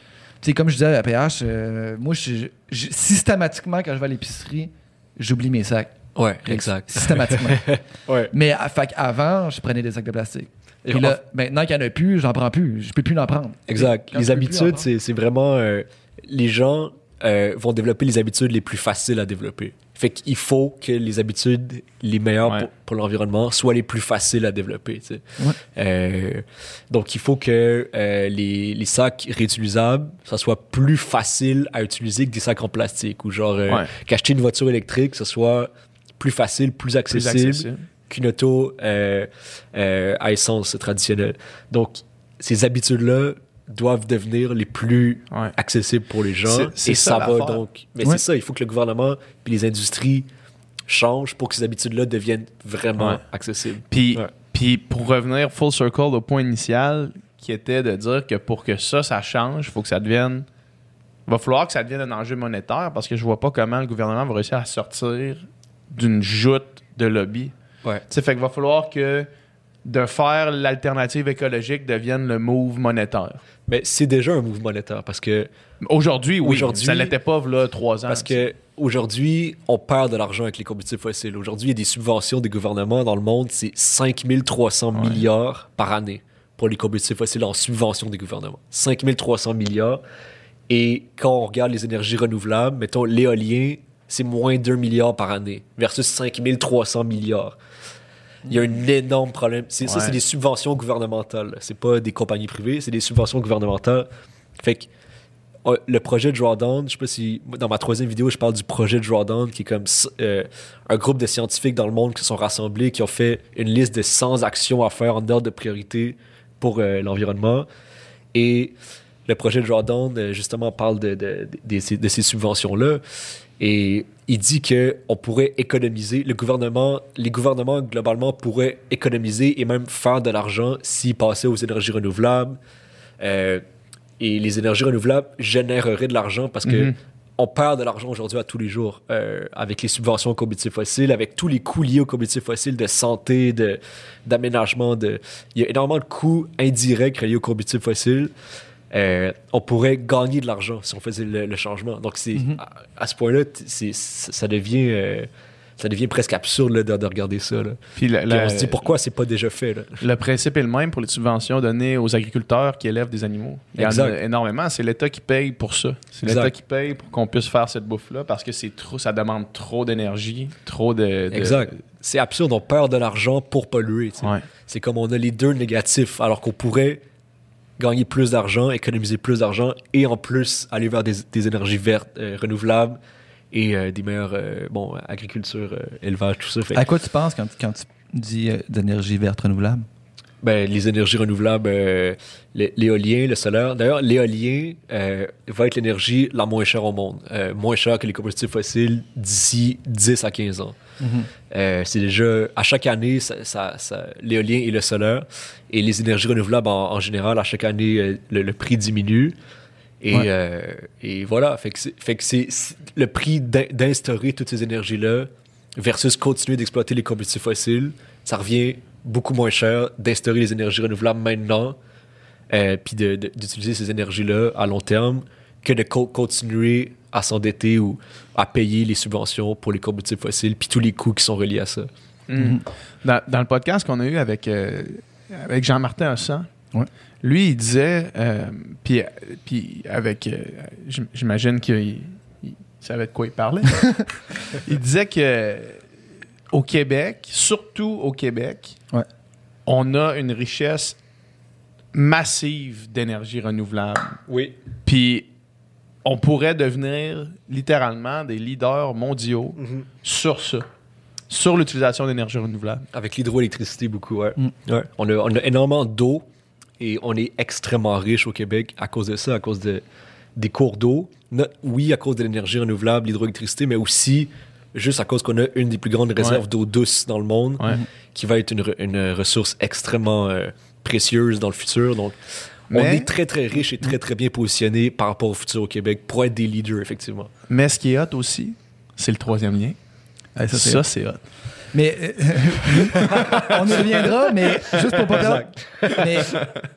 Euh, comme je disais à PH, euh, moi, je- je- systématiquement, quand je vais à l'épicerie, j'oublie mes sacs. Ouais, exact. Systématiquement. Ouais. Mais à- fait avant, je prenais des sacs de plastique. Et là, maintenant qu'il n'y en a plus, j'en prends plus. Je peux plus en prendre. Exact. Quand les plus habitudes, c'est vraiment. euh, les gens euh, vont développer les habitudes les plus faciles à développer. Fait qu'il faut que les habitudes les meilleures Ouais. pour, pour l'environnement soient les plus faciles à développer. tu sais. Ouais. Euh, donc, il faut que euh, les, les sacs réutilisables, ça soit plus facile à utiliser que des sacs en plastique. Ou genre, Ouais. qu'acheter une voiture électrique, ce soit plus facile, plus Plus accessible, accessible. Qu'une auto euh, euh, à essence traditionnelle. Donc, ces habitudes-là doivent devenir les plus Ouais. accessibles pour les gens. C'est- et ça, ça, va donc. Mais Ouais. c'est ça, il faut que le gouvernement et les industries changent pour que ces habitudes-là deviennent vraiment Ouais. accessibles. Puis, puis pour revenir full circle au point initial, qui était de dire que pour que ça, ça change, il faut que ça devienne. Va falloir que ça devienne un enjeu monétaire parce que je vois pas comment le gouvernement va réussir à sortir d'une joute de lobby. Ouais. Fait qu'il va falloir que de faire l'alternative écologique devienne le move monétaire. Mais c'est déjà un mouvement monétaire parce que Aujourd'hui, oui. Aujourd'hui- ça l'était pas, là, trois ans. Parce que aujourd'hui, on perd de l'argent avec les combustibles fossiles. Aujourd'hui, il y a des subventions des gouvernements dans le monde, c'est 5300 Ouais. milliards par année pour les combustibles fossiles en subvention des gouvernements. 5300 milliards. Et quand on regarde les énergies renouvelables, mettons l'éolien, c'est moins 2 milliards par année versus 5300 milliards. Il y a un énorme problème. C'est, Ça, c'est des subventions gouvernementales. C'est pas des compagnies privées, c'est des subventions gouvernementales. Fait que le projet Drawdown, je sais pas si dans ma troisième vidéo, je parle du projet Drawdown, qui est comme euh, un groupe de scientifiques dans le monde qui se sont rassemblés, qui ont fait une liste de 100 actions à faire en ordre de priorité pour euh, l'environnement. Et le projet Drawdown, euh, justement, parle de, de, de- de ces, de ces subventions-là. Et il dit que on pourrait économiser, le gouvernement, les gouvernements globalement pourraient économiser et même faire de l'argent s'ils passaient aux énergies renouvelables. Euh, et les énergies renouvelables généreraient de l'argent parce que Mhm. on perd de l'argent aujourd'hui à tous les jours euh, avec les subventions aux combustibles fossiles, avec tous les coûts liés aux combustibles fossiles de santé, de, d'aménagement. De... Il y a énormément de coûts indirects reliés aux combustibles fossiles. Euh, on pourrait gagner de l'argent si on faisait le, le changement. Donc, c'est, Mhm. à, à ce point-là, c'est, ça, devient, euh, ça devient presque absurde là, de, de regarder ça. Là. Puis on se dit pourquoi c'est pas déjà fait. Là? le principe est le même pour les subventions données aux agriculteurs qui élèvent des animaux. Il y en a énormément. C'est l'État qui paye pour ça. C'est l'État qui paye pour qu'on puisse faire cette bouffe-là parce que c'est trop, ça demande trop d'énergie, trop de. de- Exact. C'est absurde, on perd de l'argent pour polluer. Ouais. C'est comme on a les deux négatifs, alors qu'on pourrait gagner plus d'argent, économiser plus d'argent et en plus aller vers des, des énergies vertes, euh, renouvelables et euh, des meilleures, euh, bon, agriculture, élevage, tout ça. Fait À quoi tu penses quand, quand tu dis d'énergie verte renouvelable? Ben, les énergies renouvelables, euh, l'é- l'éolien, le solaire. D'ailleurs, l'éolien euh, va être l'énergie la moins chère au monde, euh, moins chère que les combustibles fossiles d'ici 10 à 15 ans. Euh, c'est déjà, à chaque année, ça, ça- ça- l'éolien et le solaire et les énergies renouvelables en, en général, à chaque année, le, le prix diminue. Et, Ouais. et voilà, fait que c'est, fait que c'est c'est le prix d'in- d'instaurer toutes ces énergies-là versus continuer d'exploiter les combustibles fossiles, ça revient beaucoup moins cher d'instaurer les énergies renouvelables maintenant, euh, puis d'utiliser ces énergies-là à long terme que de co- continuer à s'endetter ou à payer les subventions pour les combustibles fossiles, puis tous les coûts qui sont reliés à ça. Mhm. Dans, dans le podcast qu'on a eu avec, euh, avec Jean-Martin Hossan, Ouais. lui, il disait, euh, puis, puis avec, euh, j'im- j'imagine qu'il il savait de quoi il parlait. il disait que au Québec, surtout au Québec, Ouais. on a une richesse massive d'énergie renouvelable. Oui. Puis on pourrait devenir littéralement des leaders mondiaux sur ça, sur l'utilisation d'énergie renouvelable. Avec l'hydroélectricité, beaucoup, ouais. Mm. Ouais. On, a, on a énormément d'eau et on est extrêmement riche au Québec à cause de ça, à cause de, des cours d'eau. Oui, à cause de l'énergie renouvelable, l'hydroélectricité, mais aussi juste à cause qu'on a une des plus grandes réserves Ouais. d'eau douce dans le monde, Ouais. qui va être une, une ressource extrêmement euh, précieuse dans le futur. Donc, on est très, très riche et très, très bien positionné par rapport au futur au Québec pour être des leaders, effectivement. Mais ce qui est hot aussi, c'est le troisième lien. Ouais, ça, c'est- Ça, c'est hot. Mais euh, on y reviendra, mais juste pour pas perdre. Mais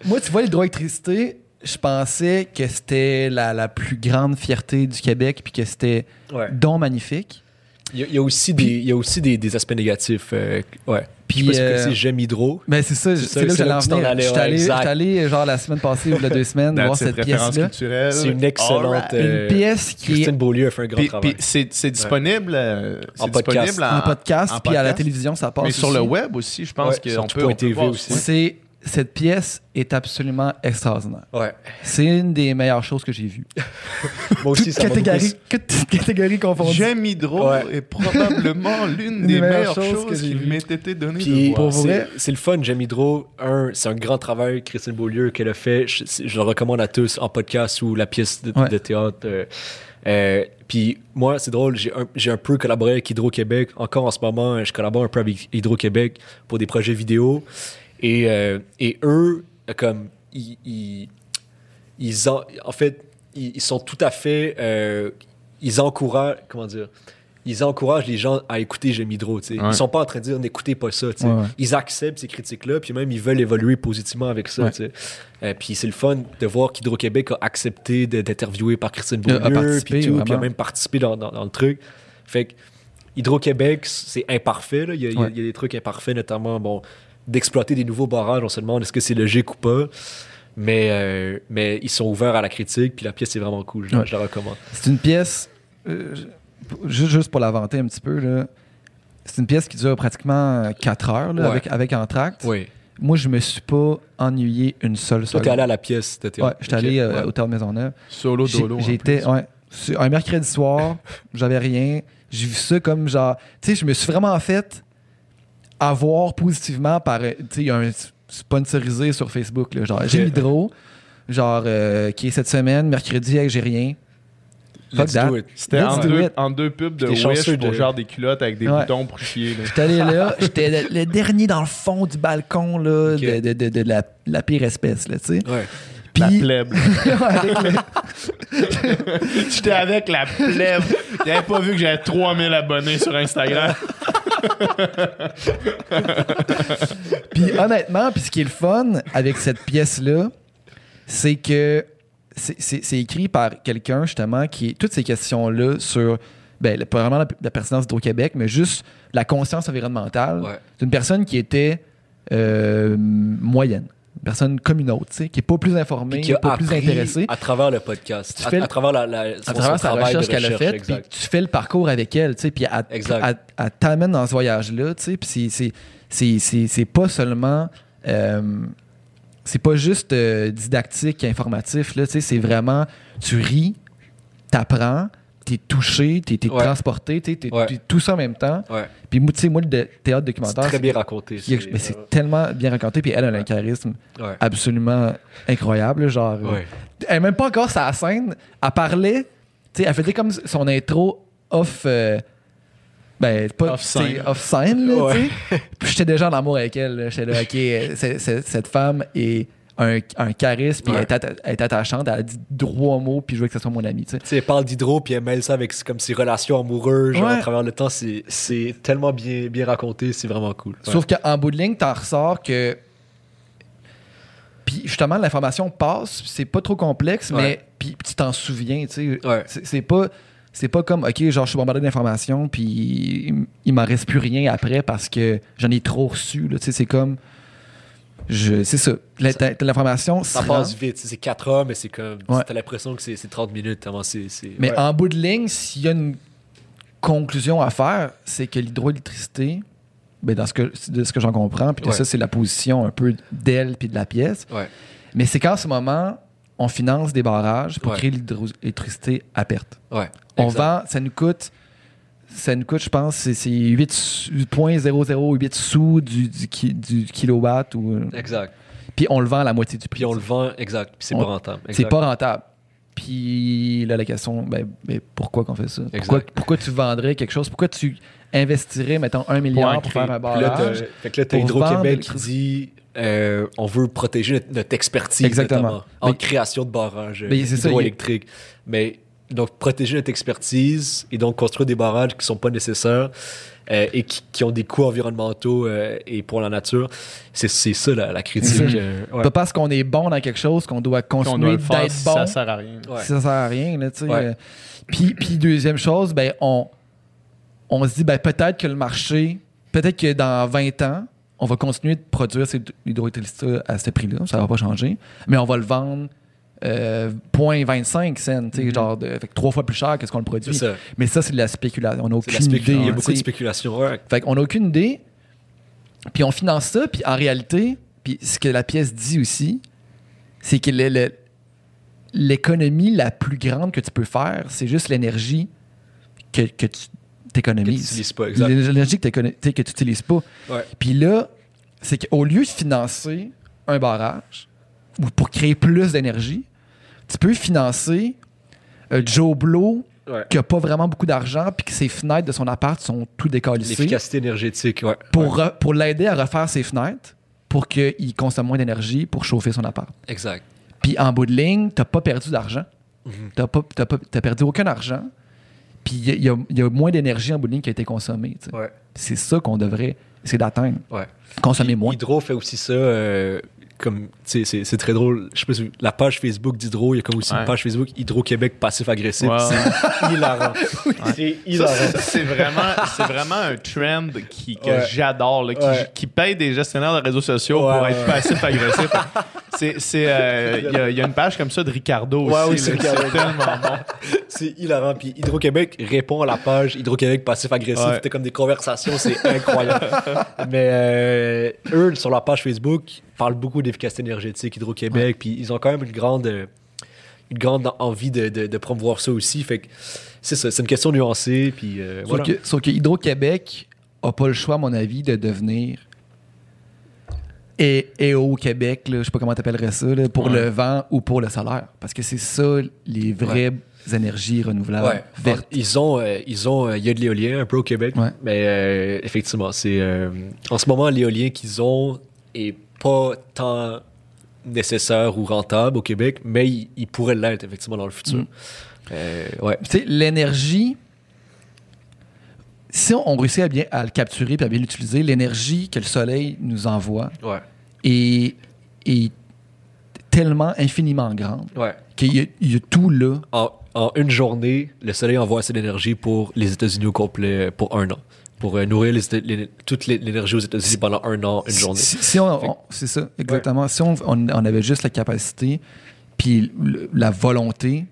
moi, tu vois, l'hydroélectricité, je pensais que c'était la, la plus grande fierté du Québec, puis que c'était Ouais. don magnifique. Il y a, il y a aussi, des, il y a aussi des, des aspects négatifs. euh, ouais. Puis, je sais pas si euh, connaissez J'aime Hydro. Ben c'est ça, C'est là que c'est j'allais en venir. J'étais ouais, allé, allé, genre la semaine passée ou il y a deux semaines voir cette pièce-là. C'est une excellente. Alright. euh, Une pièce qui Christine est Beaulieu a fait un grand Puis, travail. puis c'est, c'est disponible, euh, En podcast. disponible en podcast, en puis à la télévision, ça passe Mais sur aussi. le web aussi, je pense Ouais, qu'on sur peut, TV voir aussi. C'est cette pièce est absolument extraordinaire. Ouais. C'est une des meilleures choses que j'ai vues. Moi aussi, ça catégories, toutes catégories confondues. J'aime Hydro Ouais. est probablement l'une Des des, meilleures meilleures choses que qui m'ait été donnée Puis, de voir. pour vrai- c'est c'est le fun, J'aime Hydro. Un, c'est un grand travail, Christine Beaulieu, qu'elle a fait. Je, le recommande à tous en podcast ou la pièce de, Ouais. de théâtre. euh, euh, puis moi, c'est drôle, j'ai un, j'ai un peu collaboré avec Hydro-Québec. Encore en ce moment, je collabore un peu avec Hydro-Québec pour des projets vidéo. Et, euh, et eux, comme, ils, ils, ils en, en fait, ils, ils sont tout à fait, euh, ils encouragent, comment dire, ils encouragent les gens à écouter J'aime Hydro, tu sais. Ouais. Ils sont pas en train de dire n'écoutez pas ça, tu sais. Ouais, ouais. Ils acceptent ces critiques-là, puis même ils veulent évoluer positivement avec ça, sais. Euh, puis c'est le fun de voir qu'Hydro-Québec a accepté interviewé par Christine participé, puis tout, puis a même participé dans, dans- dans le truc. Fait que Hydro-Québec, c'est imparfait, là. Il y, a, il y a des trucs imparfaits, notamment, bon, d'exploiter des nouveaux barrages. On se demande est-ce que c'est logique ou pas? Mais, euh, mais ils sont ouverts à la critique, puis la pièce est vraiment cool. Je, Ouais. je la recommande. C'est une pièce, euh, juste, juste pour la vanter un petit peu, là, c'est une pièce qui dure pratiquement 4 heures là, Ouais. avec, avec entracte. Oui. Moi, je me suis pas ennuyé une seule Toi, seconde. t'es allé à la pièce de Ouais, j'étais allé euh, Ouais. au Théâtre Maisonneuve. Solo dolo. en j'ai été, plus. ouais, un mercredi soir, j'avais rien. J'ai vu ça comme genre, tu sais, je me suis vraiment fait avoir positivement par, euh, tu sais, il y a un sponsorisé sur Facebook, là, genre, j'ai Hydro, genre, euh, qui est cette semaine, mercredi, hey, j'ai rien. Fuck Let's that. do it. C'était Let's en do deux, it. en deux pubs de Wish pour de- genre des culottes avec des Ouais. boutons pour chier. là. J'étais allé là, j'étais le, le dernier dans le fond du balcon, là, de, de, de, de la, la pire espèce, là, tu sais. Ouais. La Puis, plèbe. J'étais avec la plèbe. J'avais pas vu que j'avais 3000 abonnés sur Instagram. Puis honnêtement, puis ce qui est le fun avec cette pièce-là, c'est que c'est- écrit par quelqu'un justement qui est toutes ces questions-là sur ben, pas vraiment la, la pertinence d'Hydro-Québec, mais juste la conscience environnementale. Ouais. C'est une personne qui était euh, moyenne, personne comme une autre, qui est pas plus informée, qui a pas plus intéressée. à travers le podcast, Tu à, fais le- à travers la, à travers sa recherche qu'elle a faite, puis tu fais le parcours avec elle, tu sais, puis elle, t'amène dans ce voyage-là, tu sais, puis c'est- c'est- c'est- c'est c'est pas seulement... euh, c'est pas juste euh, didactique, informatif, là, tu sais, c'est vraiment... Tu ris, t'apprends, t'es touché, t'es Ouais. transporté, t'es Ouais. tout ça en même temps. Ouais. Puis moi, tu sais, moi, le de- théâtre C'est documentaire... très bien raconté. c'est- mais c'est tellement bien raconté, puis elle, elle a un charisme Ouais. absolument incroyable, genre... euh, elle même pas encore sa scène. Elle parlait, tu sais, elle faisait comme son intro off. euh, ben, pas Off-scène. off-scène, là, Ouais. tu sais. Puis j'étais déjà en amour avec elle. J'étais là, OK, euh, c'est- c'est- cette femme est un, un charisme, puis Ouais. elle, est atta- elle est attachante, elle dit trois mots, puis je veux que ce soit mon amie, tu sais. Elle parle d'hydro, puis elle mêle ça avec comme ses relations amoureuses, genre Ouais. à travers le temps. C'est, tellement bien, bien raconté, c'est vraiment cool. Ouais. Sauf qu'en bout de ligne, t'en ressors que. Puis justement, l'information passe, c'est pas trop complexe, mais. puis tu t'en souviens, tu sais. C'est c'est pas. C'est pas comme, OK, genre, je suis bombardé d'informations, puis il, il m'en reste plus rien après parce que j'en ai trop reçu. là. Tu sais, c'est comme. Je, c'est ça. L'information, Ça se passe rend, vite. C'est 4 heures, mais c'est comme. Ouais. T'as l'impression que c'est c'est 30 minutes. C'est- Mais ouais. en bout de ligne, s'il y a une conclusion à faire, c'est que l'hydroélectricité, ben dans ce que, de ce que j'en comprends, puis Ouais. ça, c'est la position un peu d'elle puis de la pièce, mais c'est qu'en ce moment, on finance des barrages pour créer l'hydroélectricité à perte. On vend, ça nous coûte, ça nous coûte, je pense, c'est c'est 8 sous- 0.008 sous du, du, ki- du kilowatt, ou, euh, Exact. puis on le vend à la moitié du prix. Puis on le vend, exact. Puis c'est On- pas rentable. C'est pas rentable. Puis là, la question, ben, ben, pourquoi qu'on fait ça? Pourquoi, pourquoi tu vendrais quelque chose? Pourquoi tu investirais, mettons, un milliard pour, faire un là, barrage? t'as- fait que là, t'as Hydro-Québec qui dit euh, on veut protéger notre, notre expertise, Exactement. en Mais- création de barrages euh, Mais c'est ça, hydroélectriques. Mais donc, protéger notre expertise et donc construire des barrages qui sont pas nécessaires euh, et qui, qui ont des coûts environnementaux euh, et pour la nature, c'est ça la, la critique. C'est ça. euh, ouais. Pas parce qu'on est bon dans quelque chose qu'on doit continuer faire d'être si bon. ça sert à rien. Ouais. Ça sert à rien, là. Ouais. Euh, Puis, puis deuxième chose, ben, on, on se dit, ben, peut-être que le marché, peut-être que dans 20 ans, on va continuer de produire cette hydroélectricité à ce prix-là, ça va pas changer, mais on va le vendre euh, 0.25 cents, tu sais, genre de, fait trois fois plus cher que ce qu'on le produit. ça. Mais ça, c'est de la spéculation. On n'a aucune idée. Il y a beaucoup de spéculation. Ouais. Fait qu'on n'a aucune idée. Puis on finance ça. Puis en réalité, puis ce que la pièce dit aussi, c'est que l'économie la plus grande que tu peux faire, c'est juste l'énergie que, que tu Que tu t'économises. L'énergie que tu n'utilises pas. Ouais. Puis là, c'est qu'au lieu de financer un barrage ou pour créer plus d'énergie, tu peux financer euh, Joe Blow Ouais. qui a pas vraiment beaucoup d'argent puis que ses fenêtres de son appart sont tout décalissées L'efficacité énergétique, ouais. pour, re- pour l'aider à refaire ses fenêtres pour qu'il consomme moins d'énergie pour chauffer son appart. Exact. Puis en bout de ligne, t'as pas perdu d'argent. T'as pas, t'as pas- t'as perdu aucun argent. Puis il y, y a- il y a moins d'énergie en bout de ligne qui a été consommée. Ouais. C'est ça qu'on devrait essayer d'atteindre. Consommer moins. Hydro fait aussi ça. euh, comme, tu sais, c'est, c'est très drôle. Je sais pas si la page Facebook d'Hydro, il y a comme aussi Ouais. une page Facebook Hydro-Québec passif-agressif. Ouais, C'est hilarant. Hilarant. c'est- c'est vraiment, c'est vraiment un trend qui, que Ouais. j'adore, qui, Ouais. qui paye des gestionnaires de réseaux sociaux Ouais, pour ouais, être passif-agressif. C'est, c'est, euh, il y, a- il y a une page comme ça de Ricardo Ouais, oui, aussi. c'est tellement bon. C'est hilarant. Puis Hydro-Québec répond à la page Hydro-Québec passif-agressif. Ouais. C'était comme des conversations, c'est incroyable. Mais euh, eux, sur leur page Facebook, parlent beaucoup d'efficacité énergétique Hydro-Québec. Puis ils ont quand même une grande, une grande envie de, de, de promouvoir ça aussi. Fait que c'est ça, c'est une question nuancée. Puis euh, Sauf, voilà. que, sauf que Hydro-Québec a pas le choix, à mon avis, de devenir et, et au Québec, là, je sais pas comment t'appellerais ça, là, pour Ouais. le vent ou pour le solaire. Parce que c'est ça les vraies énergies renouvelables Ouais. vertes. Ils ont, euh, ils ont, euh, il y a de l'éolien un peu au Québec, Ouais. mais euh, effectivement, c'est en ce moment l'éolien qu'ils ont est pas tant nécessaire ou rentable au Québec, mais il, il pourrait l'être effectivement dans le futur. Mm. Euh, ouais, Tu sais, l'énergie, si on, on réussit à bien à le capturer et à bien l'utiliser, l'énergie que le soleil nous envoie ouais, est, est tellement infiniment grande ouais. qu'il y, a- il y a tout là. En, en une journée, le Soleil envoie assez d'énergie pour les États-Unis au complet pour un an, pour euh, nourrir les Éta- les- toute l'é- l'énergie aux États-Unis pendant un an, une journée. Si, si on, on- c'est ça, exactement. Si on, on- on avait juste la capacité, puis la volonté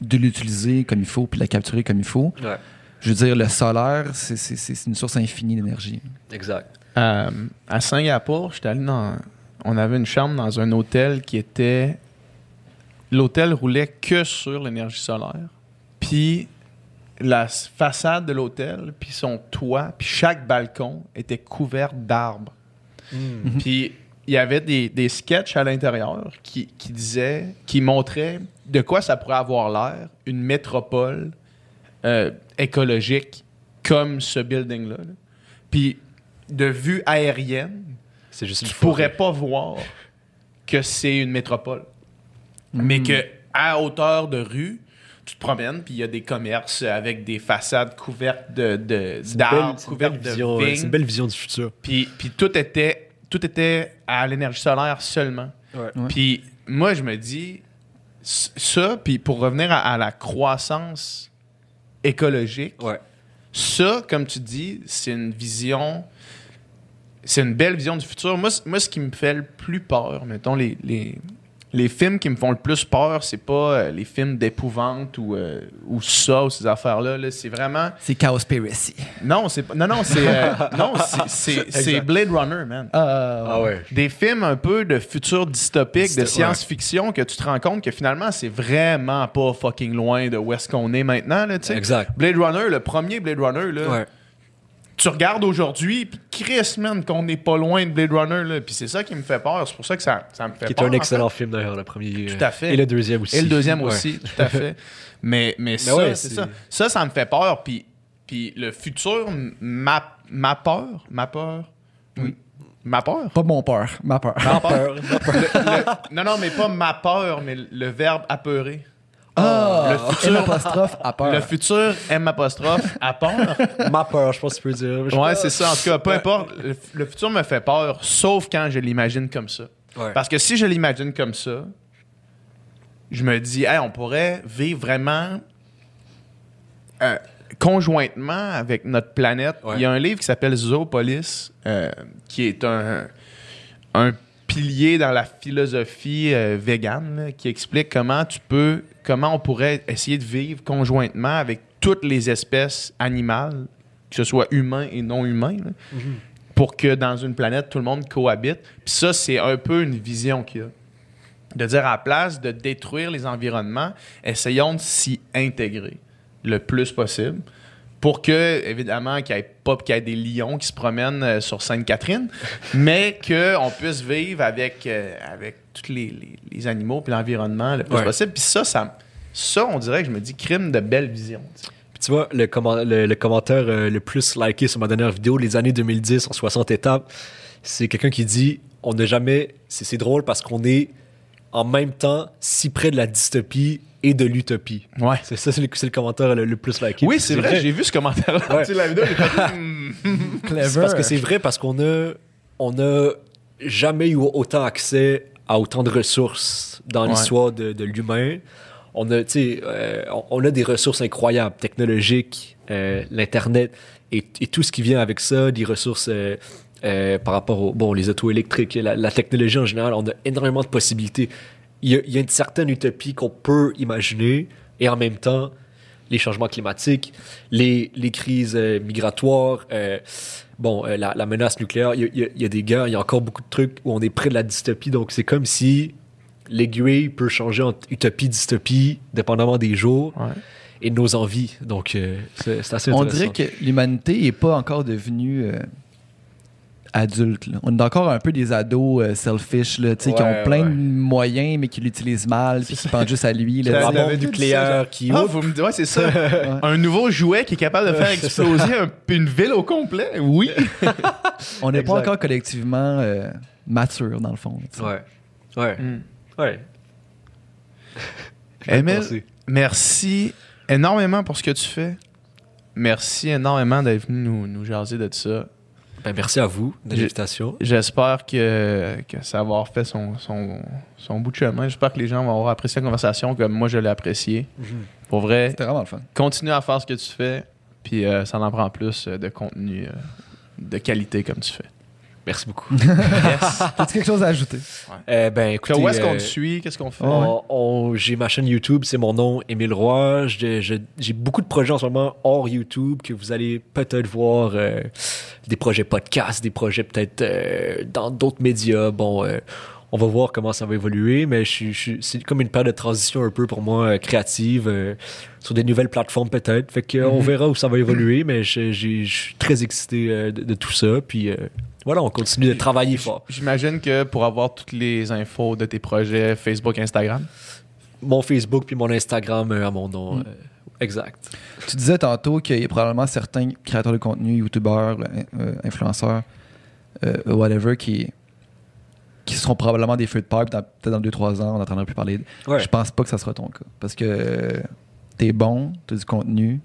de l'utiliser comme il faut, puis de la capturer comme il faut, Ouais, je veux dire, le solaire, c'est- c'est c'est une source infinie d'énergie. exact. Euh, à Singapour, j'étais allé dans. On avait une chambre dans un hôtel qui était. L'hôtel roulait que sur l'énergie solaire. Puis la façade de l'hôtel, puis son toit, puis chaque balcon était couvert d'arbres. Mhm. Puis il y avait des, des sketchs à l'intérieur qui, qui disaient, qui montraient de quoi ça pourrait avoir l'air, une métropole euh, écologique comme ce building-là. là. Puis de vue aérienne, C'est juste tu pourrais pas voir que c'est une métropole. Mais que à hauteur de rue, tu te promènes, puis il y a des commerces avec des façades couvertes de, d'arbres, c'est une belle couvertes de vision, vignes. c'est une belle vision du futur. Puis, puis tout était tout était à l'énergie solaire seulement. Ouais. Puis moi, je me dis, ça, puis pour revenir à, à la croissance écologique, Ouais. ça, comme tu dis, c'est une vision. C'est une belle vision du futur. Moi, moi, ce qui me fait le plus peur, mettons, les, les, les films qui me font le plus peur, c'est pas euh, les films d'épouvante ou, euh, ou ça, ou ces affaires-là. là. C'est vraiment. C'est Cowspiracy. Non, c'est non, non, c'est euh, non, c'est- c'est c'est Exact. Blade Runner, man. Ah ouais. Des films un peu de futur dystopique, de science-fiction, que tu te rends compte que finalement, c'est vraiment pas fucking loin de où est-ce qu'on est maintenant, là, tu sais. Exact. Blade Runner, le premier Blade Runner, là, Ouais. Tu regardes aujourd'hui, puis Chris, man, qu'on n'est pas loin de Blade Runner, là. Puis c'est ça qui me fait peur. C'est pour ça que ça, ça me fait Qui est peur. un en excellent film d'ailleurs, le premier. Tout à fait. Et le deuxième aussi. Et le deuxième Ouais. aussi, tout à fait. Mais, mais, ça, ouais, c'est ça. Ça, ça me fait peur. Puis, puis le futur, ma, ma peur, ma peur, ma peur? Pas mon peur, ma peur. Ma peur. peur. Le- non, non, mais pas ma peur, mais le verbe apeurer. Ah, Le futur- M apostrophe à peur. Le futur M apostrophe a peur. Ma peur, je pense que tu peux dire. Je Ouais, c'est ça. En tout cas, peu importe. Le, le futur me fait peur, sauf quand je l'imagine comme ça. Ouais. Parce que si je l'imagine comme ça, je me dis, hey, on pourrait vivre vraiment euh, conjointement avec notre planète. Ouais. Il y a un livre qui s'appelle Zoopolis, euh, qui est un, un pilier dans la philosophie euh, végane, là, qui explique comment tu peux, comment on pourrait essayer de vivre conjointement avec toutes les espèces animales, que ce soit humain et non humain, là, pour que dans une planète, tout le monde cohabite. Puis ça, c'est un peu une vision qu'il y a. De dire à la place de détruire les environnements, essayons de s'y intégrer le plus possible pour que, évidemment, qu'il n'y ait pas qu'il y ait des lions qui se promènent euh, sur Sainte-Catherine, mais qu'on puisse vivre avec, euh, avec tous les, les- les animaux puis l'environnement le plus Ouais. possible. Puis ça, ça, ça, on dirait que je me dis crime de belle vision. tu sais. Puis tu vois, le, comment- le, le commentaire euh, le plus liké sur ma dernière vidéo, les années 2010 en 60 étapes, c'est quelqu'un qui dit on n'a jamais. C'est drôle parce qu'on est en même temps si près de la dystopie et de l'utopie. Ouais. C'est ça, c'est le, le commentaire le, le plus liké. Oui, c'est vrai, j'ai vu ce commentaire-là. Ouais. Tu sais, la vidéo, j'ai fait. Clever. C'est parce que c'est vrai, parce qu'on a, on a jamais eu autant accès à autant de ressources dans Ouais. l'histoire de, de l'humain. On a, tu sais, euh, on, on a des ressources incroyables, technologiques, euh, l'internet et, et tout ce qui vient avec ça, des ressources euh, euh, par rapport aux, bon, les autos électriques, la, la technologie en général. On a énormément de possibilités. Il y a, il y a une certaine utopie qu'on peut imaginer et en même temps les changements climatiques, les, les crises euh, migratoires, euh, bon, la, la menace nucléaire. Il y, a, il y des guerres, il y a encore beaucoup de trucs où on est près de la dystopie. Donc, c'est comme si l'aiguille peut changer entre utopie, dystopie, dépendamment des jours Ouais. et de nos envies. Donc, euh, c'est assez On intéressant. dirait que l'humanité n'est pas encore devenue euh, adulte. là. On est encore un peu des ados euh, selfish là, tu sais, qui ont plein ouais. de moyens, mais qui l'utilisent mal, puis qui pensent juste à lui. là, tout dit nucléaire qui Ah, ouvre. vous me dites, ouais, c'est ça. un nouveau jouet qui est capable de faire exploser un- une ville au complet. Oui. On n'est pas encore collectivement euh, mature, dans le fond. tu sais. Ouais. Ouais. Mm. Ouais. Emile, merci énormément pour ce que tu fais. Merci énormément d'être venu nous, nous jaser de ça. Ben, merci à vous de l'invitation. J'espère que, que ça va avoir fait son, son, son bout de chemin. J'espère que les gens vont avoir apprécié la conversation comme moi je l'ai apprécié. Pour vrai, C'était vraiment le fun. continue à faire ce que tu fais, puis euh, ça en prend plus euh, de contenu euh, de qualité comme tu fais. Merci beaucoup. Yes. As-tu quelque chose à ajouter? Euh, ben, écoutez, Où est-ce qu'on euh, te suit? Qu'est-ce qu'on fait? On- on- j'ai ma chaîne YouTube, c'est mon nom, Émile Roy. J'ai beaucoup de projets en ce moment hors YouTube que vous allez peut-être voir. euh, des projets podcasts, des projets peut-être euh, dans d'autres médias. Bon, euh, on va voir comment ça va évoluer, mais je, c'est comme une période de transition un peu pour moi euh, créative euh, sur des nouvelles plateformes peut-être. Fait que euh, on verra où ça va évoluer, mais je, suis très excité euh, de, de tout ça. Puis euh, voilà, on continue de travailler fort. J'imagine que pour avoir toutes les infos de tes projets Facebook, Instagram? Mon Facebook puis mon Instagram euh, à mon nom. Mm. euh, exact. Tu disais tantôt qu'il y a probablement certains créateurs de contenu, youtubeurs, euh, influenceurs, euh, whatever, qui, qui seront probablement des feux de dans- Peut-être dans 2-3 ans, on n'entendra plus parler. Ouais. Je pense pas que ça sera ton cas. Parce que t'es bon, t'as du contenu,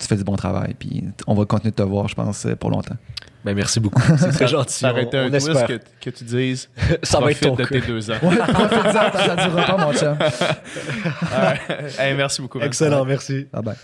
tu fais du bon travail, puis on va continuer de te voir, je pense, pour longtemps. Ben, merci beaucoup. C'est très gentil. Ça aurait été un twist que, que tu dises. Ça va être ton de tes deux ans. Ouais, ça durera pas, mon chum. Hey, merci beaucoup. Excellent, merci. Ah ben.